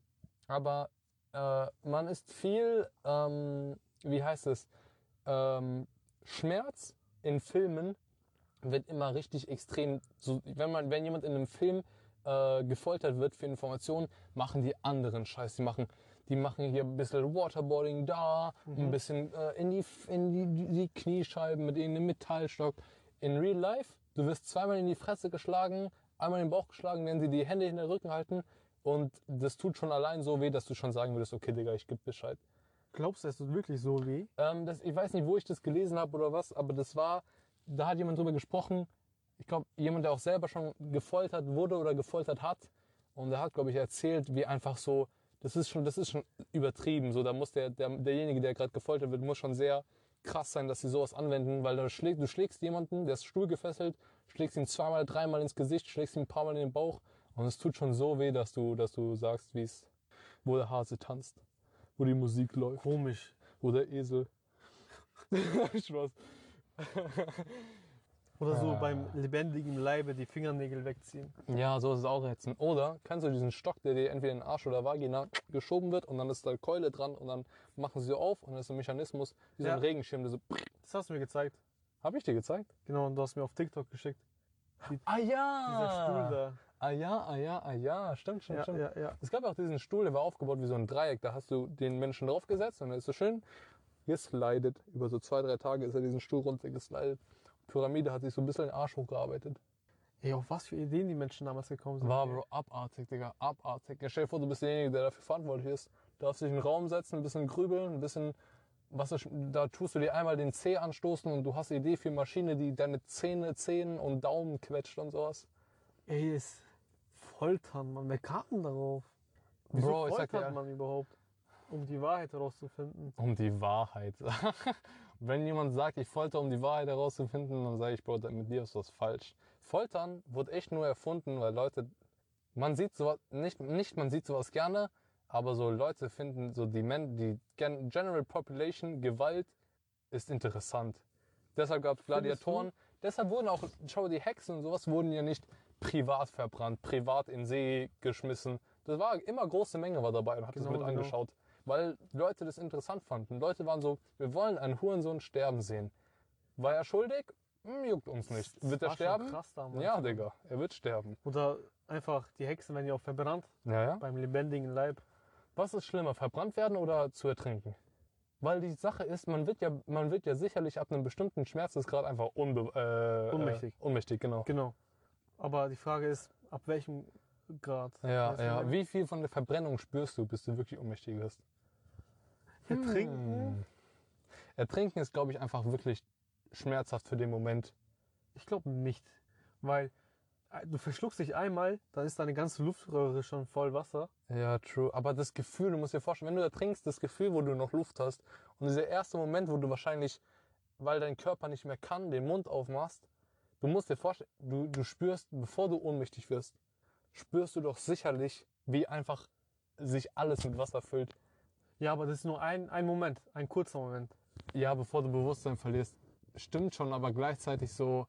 aber äh, man ist viel, ähm, wie heißt es, ähm, Schmerz in Filmen wird immer richtig extrem, so, wenn man, wenn jemand in einem Film äh, gefoltert wird für Informationen, machen die anderen Scheiß. Die machen, die machen hier ein bisschen Waterboarding da, ein bisschen äh, in, die, in die, die Kniescheiben mit irgendeinem Metallstock. In Real Life, du wirst zweimal in die Fresse geschlagen, einmal in den Bauch geschlagen, wenn sie die Hände hinter den Rücken halten und das tut schon allein so weh, dass du schon sagen würdest, okay, Digga, ich geb Bescheid. Glaubst du, es tut wirklich so weh? Ähm, das, ich weiß nicht, wo ich das gelesen habe oder was, aber das war, da hat jemand drüber gesprochen. Ich glaube, jemand, der auch selber schon gefoltert wurde oder gefoltert hat. Und der hat, glaube ich, erzählt, wie einfach so, das ist schon, das ist schon übertrieben. So, da muss der, der derjenige, der gerade gefoltert wird, muss schon sehr krass sein, dass sie sowas anwenden, weil du schlägst, du schlägst jemanden, der ist Stuhl gefesselt, schlägst ihn zweimal, dreimal ins Gesicht, schlägst ihn ein paar Mal in den Bauch und es tut schon so weh, dass du, dass du sagst, wie es, wo der Hase tanzt, wo die Musik läuft. Komisch. Wo der Esel. Spaß. Oder so Ah. beim lebendigen Leibe die Fingernägel wegziehen. Ja, so ist es auch jetzt. Oder kannst du diesen Stock, der dir entweder in den Arsch oder Vagina geschoben wird und dann ist da Keule dran und dann machen sie so auf und dann ist ein Mechanismus, wie so Ja. ein Regenschirm, der so. Das hast du mir gezeigt. Hab ich dir gezeigt? Genau, und du hast mir auf TikTok geschickt. Ah ja! Dieser Stuhl da. Ah ja, ah ja, ah ja, stimmt, stimmt, Ja, stimmt. ja, ja. Es gab auch diesen Stuhl, der war aufgebaut wie so ein Dreieck. Da hast du den Menschen draufgesetzt und dann ist so schön geslidet. Über so zwei, drei Tage ist er diesen Stuhl runtergeslidet. Pyramide hat sich so ein bisschen den Arsch hochgearbeitet. Ey, auf was für Ideen die Menschen damals gekommen sind. War Bro, abartig, Digga, abartig. Ja, stell dir vor, du bist derjenige, der dafür verantwortlich ist. Du darfst dich in den Raum setzen, ein bisschen grübeln, ein bisschen, was ist, da tust du dir einmal den Zeh anstoßen und du hast eine Idee für eine Maschine, die deine Zähne, Zehen und Daumen quetscht und sowas. Ey, foltern, man. Wer kam darauf? Wieso Bro, ich sag foltert dir, man überhaupt? Um die Wahrheit herauszufinden. um die Wahrheit. Wenn jemand sagt, ich folter, um die Wahrheit herauszufinden, dann sage ich, Bro, mit dir ist was falsch. Foltern wurde echt nur erfunden, weil Leute, man sieht sowas, nicht, nicht man sieht sowas gerne, aber so Leute finden so die, Men, die Gen General Population, Gewalt ist interessant. Deshalb gab es Gladiatoren. Deshalb wurden auch, schau, die Hexen und sowas wurden ja nicht privat verbrannt, privat in See geschmissen. Das war immer große Menge war dabei und hat das Genau, mit genau. angeschaut. Weil Leute das interessant fanden. Leute waren so, wir wollen einen Hurensohn sterben sehen. War er schuldig? Hm, juckt uns nicht. Das Wird er sterben? Krass damals. Ja, Digga, er wird sterben. Oder einfach, die Hexen werden ja auch verbrannt Ja, ja. beim lebendigen Leib. Was ist schlimmer, verbrannt werden oder zu ertrinken? Weil die Sache ist, man wird ja, man wird ja sicherlich ab einem bestimmten Schmerzesgrad einfach unbe äh, Ohnmächtig. Äh, ohnmächtig, genau. Genau. Aber die Frage ist, ab welchem Grad? Ja, Weißt ja. Wie viel von der Verbrennung spürst du, bis du wirklich ohnmächtig wirst? Ertrinken? Hm. Ertrinken ist, glaube ich, einfach wirklich schmerzhaft für den Moment. Ich glaube nicht. Weil äh, du verschluckst dich einmal, dann ist deine ganze Luftröhre schon voll Wasser. Ja, true. Aber das Gefühl, du musst dir vorstellen, wenn du ertrinkst, das Gefühl, wo du noch Luft hast und dieser erste Moment, wo du wahrscheinlich, weil dein Körper nicht mehr kann, den Mund aufmachst, du musst dir vorstellen, du, du spürst, bevor du ohnmächtig wirst, spürst du doch sicherlich, wie einfach sich alles mit Wasser füllt. Ja, aber das ist nur ein, ein Moment, ein kurzer Moment. Ja, bevor du Bewusstsein verlierst. Stimmt schon, aber gleichzeitig so,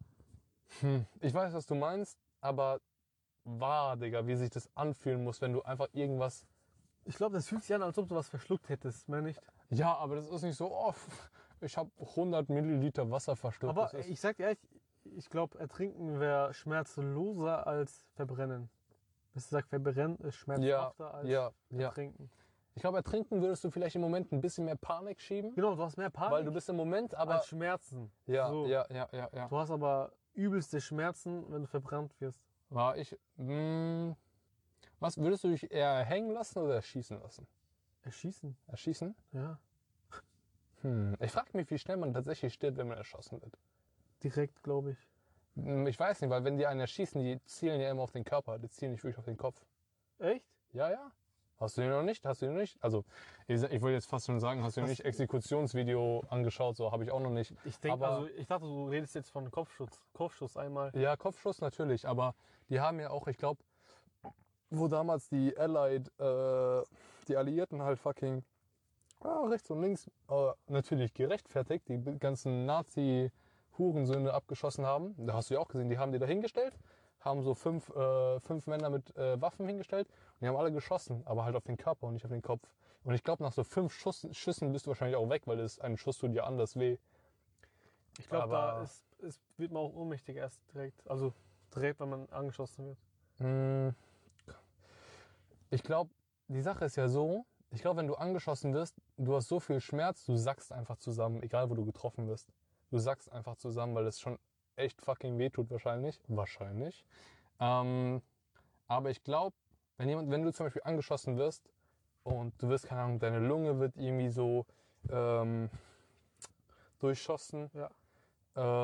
hm, ich weiß, was du meinst, aber wahr, Digga, wie sich das anfühlen muss, wenn du einfach irgendwas Ich glaube, das fühlt sich an, als ob du was verschluckt hättest, mehr nicht. Ja, aber das ist nicht so, oh, ich habe 100 Milliliter Wasser verschluckt. Aber ich sag dir ehrlich, ich glaube, ertrinken wäre schmerzloser als verbrennen. Bis du sagst, verbrennen ist ja, schmerzhafter als ja, ja. ertrinken. Ich glaube, ertrinken würdest du vielleicht im Moment ein bisschen mehr Panik schieben, Genau, du hast mehr Panik weil du bist im Moment, aber als Schmerzen. ja, so. ja, ja, ja, ja. Du hast aber übelste Schmerzen, wenn du verbrannt wirst. War ich, mh, was würdest du dich eher hängen lassen oder erschießen lassen? Erschießen, Erschießen? ja. Hm. Ich frage mich, wie schnell man tatsächlich stirbt, wenn man erschossen wird. Direkt, glaube ich. Hm, Ich weiß nicht, weil wenn die einen erschießen, die zielen ja immer auf den Körper, die zielen nicht wirklich auf den Kopf. Echt? Ja, ja. Hast du den noch nicht? Hast du den noch nicht? Also, ich, ich wollte jetzt fast schon sagen, hast du Was- nicht Exekutionsvideo angeschaut? So habe ich auch noch nicht. Ich denke, also ich dachte, du redest jetzt von Kopfschuss. Kopfschuss einmal. Ja, Kopfschuss natürlich, aber die haben ja auch, ich glaube, wo damals die Allied, äh, die Alliierten halt fucking ja, rechts und links äh, natürlich gerechtfertigt, die ganzen Nazi-Hurensöhne abgeschossen haben. Da hast du ja auch gesehen, die haben die da hingestellt, haben so fünf, äh, fünf Männer mit äh, Waffen hingestellt und die haben alle geschossen, aber halt auf den Körper und nicht auf den Kopf. Und ich glaube, nach so fünf Schuss, Schüssen bist du wahrscheinlich auch weg, weil es ein Schuss tut dir anders weh. Ich glaube, da ist, ist, wird man auch ohnmächtig erst direkt. Also direkt, wenn man angeschossen wird. Mm, Ich glaube, die Sache ist ja so, ich glaube, wenn du angeschossen wirst, du hast so viel Schmerz, du sackst einfach zusammen, egal wo du getroffen wirst. Du sackst einfach zusammen, weil es schon echt fucking weh tut wahrscheinlich. Wahrscheinlich. Ähm, aber ich glaube, wenn jemand, wenn du zum Beispiel angeschossen wirst und du wirst, keine Ahnung, deine Lunge wird irgendwie so ähm, durchschossen, Ja.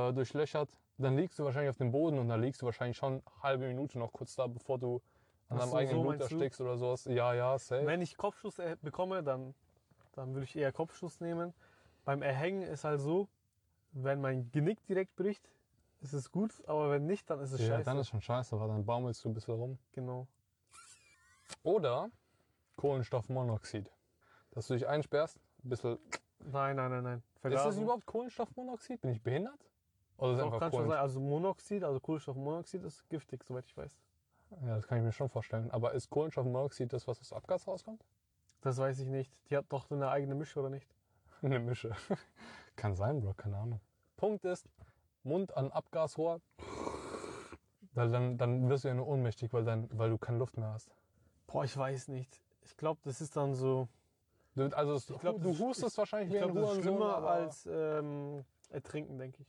äh, durchlöchert, dann liegst du wahrscheinlich auf dem Boden und dann liegst du wahrscheinlich schon eine halbe Minute noch kurz da, bevor du an deinem so, eigenen so Blut meinst du? erstickst oder sowas. Ja, ja, safe. Wenn ich Kopfschuss äh, bekomme, dann, dann würde ich eher Kopfschuss nehmen. Beim Erhängen ist halt so, wenn mein Genick direkt bricht, ist es gut, aber wenn nicht, dann ist es ja, scheiße. dann ist schon scheiße, weil dann baumelst du ein bisschen rum. genau. Oder Kohlenstoffmonoxid. Dass du dich einsperrst, ein bisschen. Nein, nein, nein, nein. Ist das Vergasen. überhaupt Kohlenstoffmonoxid? Bin ich behindert? Oder ist einfach kann schon sein. Also Monoxid, also Kohlenstoffmonoxid ist giftig, soweit ich weiß. Ja, das kann ich mir schon vorstellen. Aber ist Kohlenstoffmonoxid das, was aus Abgas rauskommt? Das weiß ich nicht. Die hat doch eine eigene Mische, oder nicht? Eine Mische. Kann sein, Bro, keine Ahnung. Punkt ist, Mund an Abgasrohr. Weil dann, dann wirst du ja nur ohnmächtig, weil, dann, weil du keine Luft mehr hast. Boah, ich weiß nicht. Ich glaube, das ist dann so. Du, also Ich glaub, du das hustest wahrscheinlich Ich wie ein das ist Hurensohn. schlimmer aber- als ähm, Ertrinken, denke ich.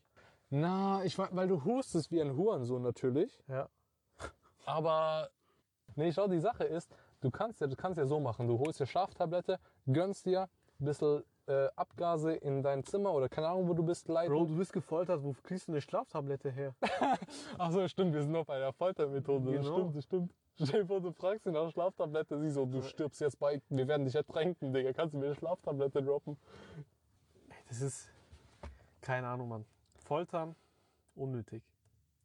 Na, ich, we- weil du hustest wie ein Hurensohn natürlich. Ja. Aber nee, schau, die Sache ist, du kannst ja, du kannst ja so machen. Du holst dir Schlaftablette, gönnst dir ein bisschen äh, Abgase in dein Zimmer oder keine Ahnung, wo du bist, leiten. Bro, du bist gefoltert. Wo kriegst du eine Schlaftablette her? Achso, stimmt, wir sind noch bei der Foltermethode. Das Genau. stimmt, das stimmt. Stell dir vor, du fragst ihn nach Schlaftablette, sie so, du stirbst jetzt bei, wir werden dich ertränken, Digga. Kannst du mir eine Schlaftablette droppen? Das ist. Keine Ahnung, Mann. Foltern, unnötig.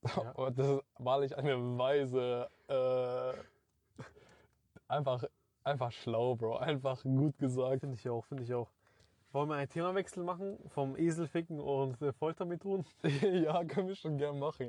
Ja. Aber das ist wahrlich eine weise, äh, einfach, einfach schlau, Bro. Einfach gut gesagt. Finde ich auch, finde ich auch. Wollen wir einen Themawechsel machen? Vom Eselficken und Foltermethoden? ja, können wir schon gern machen.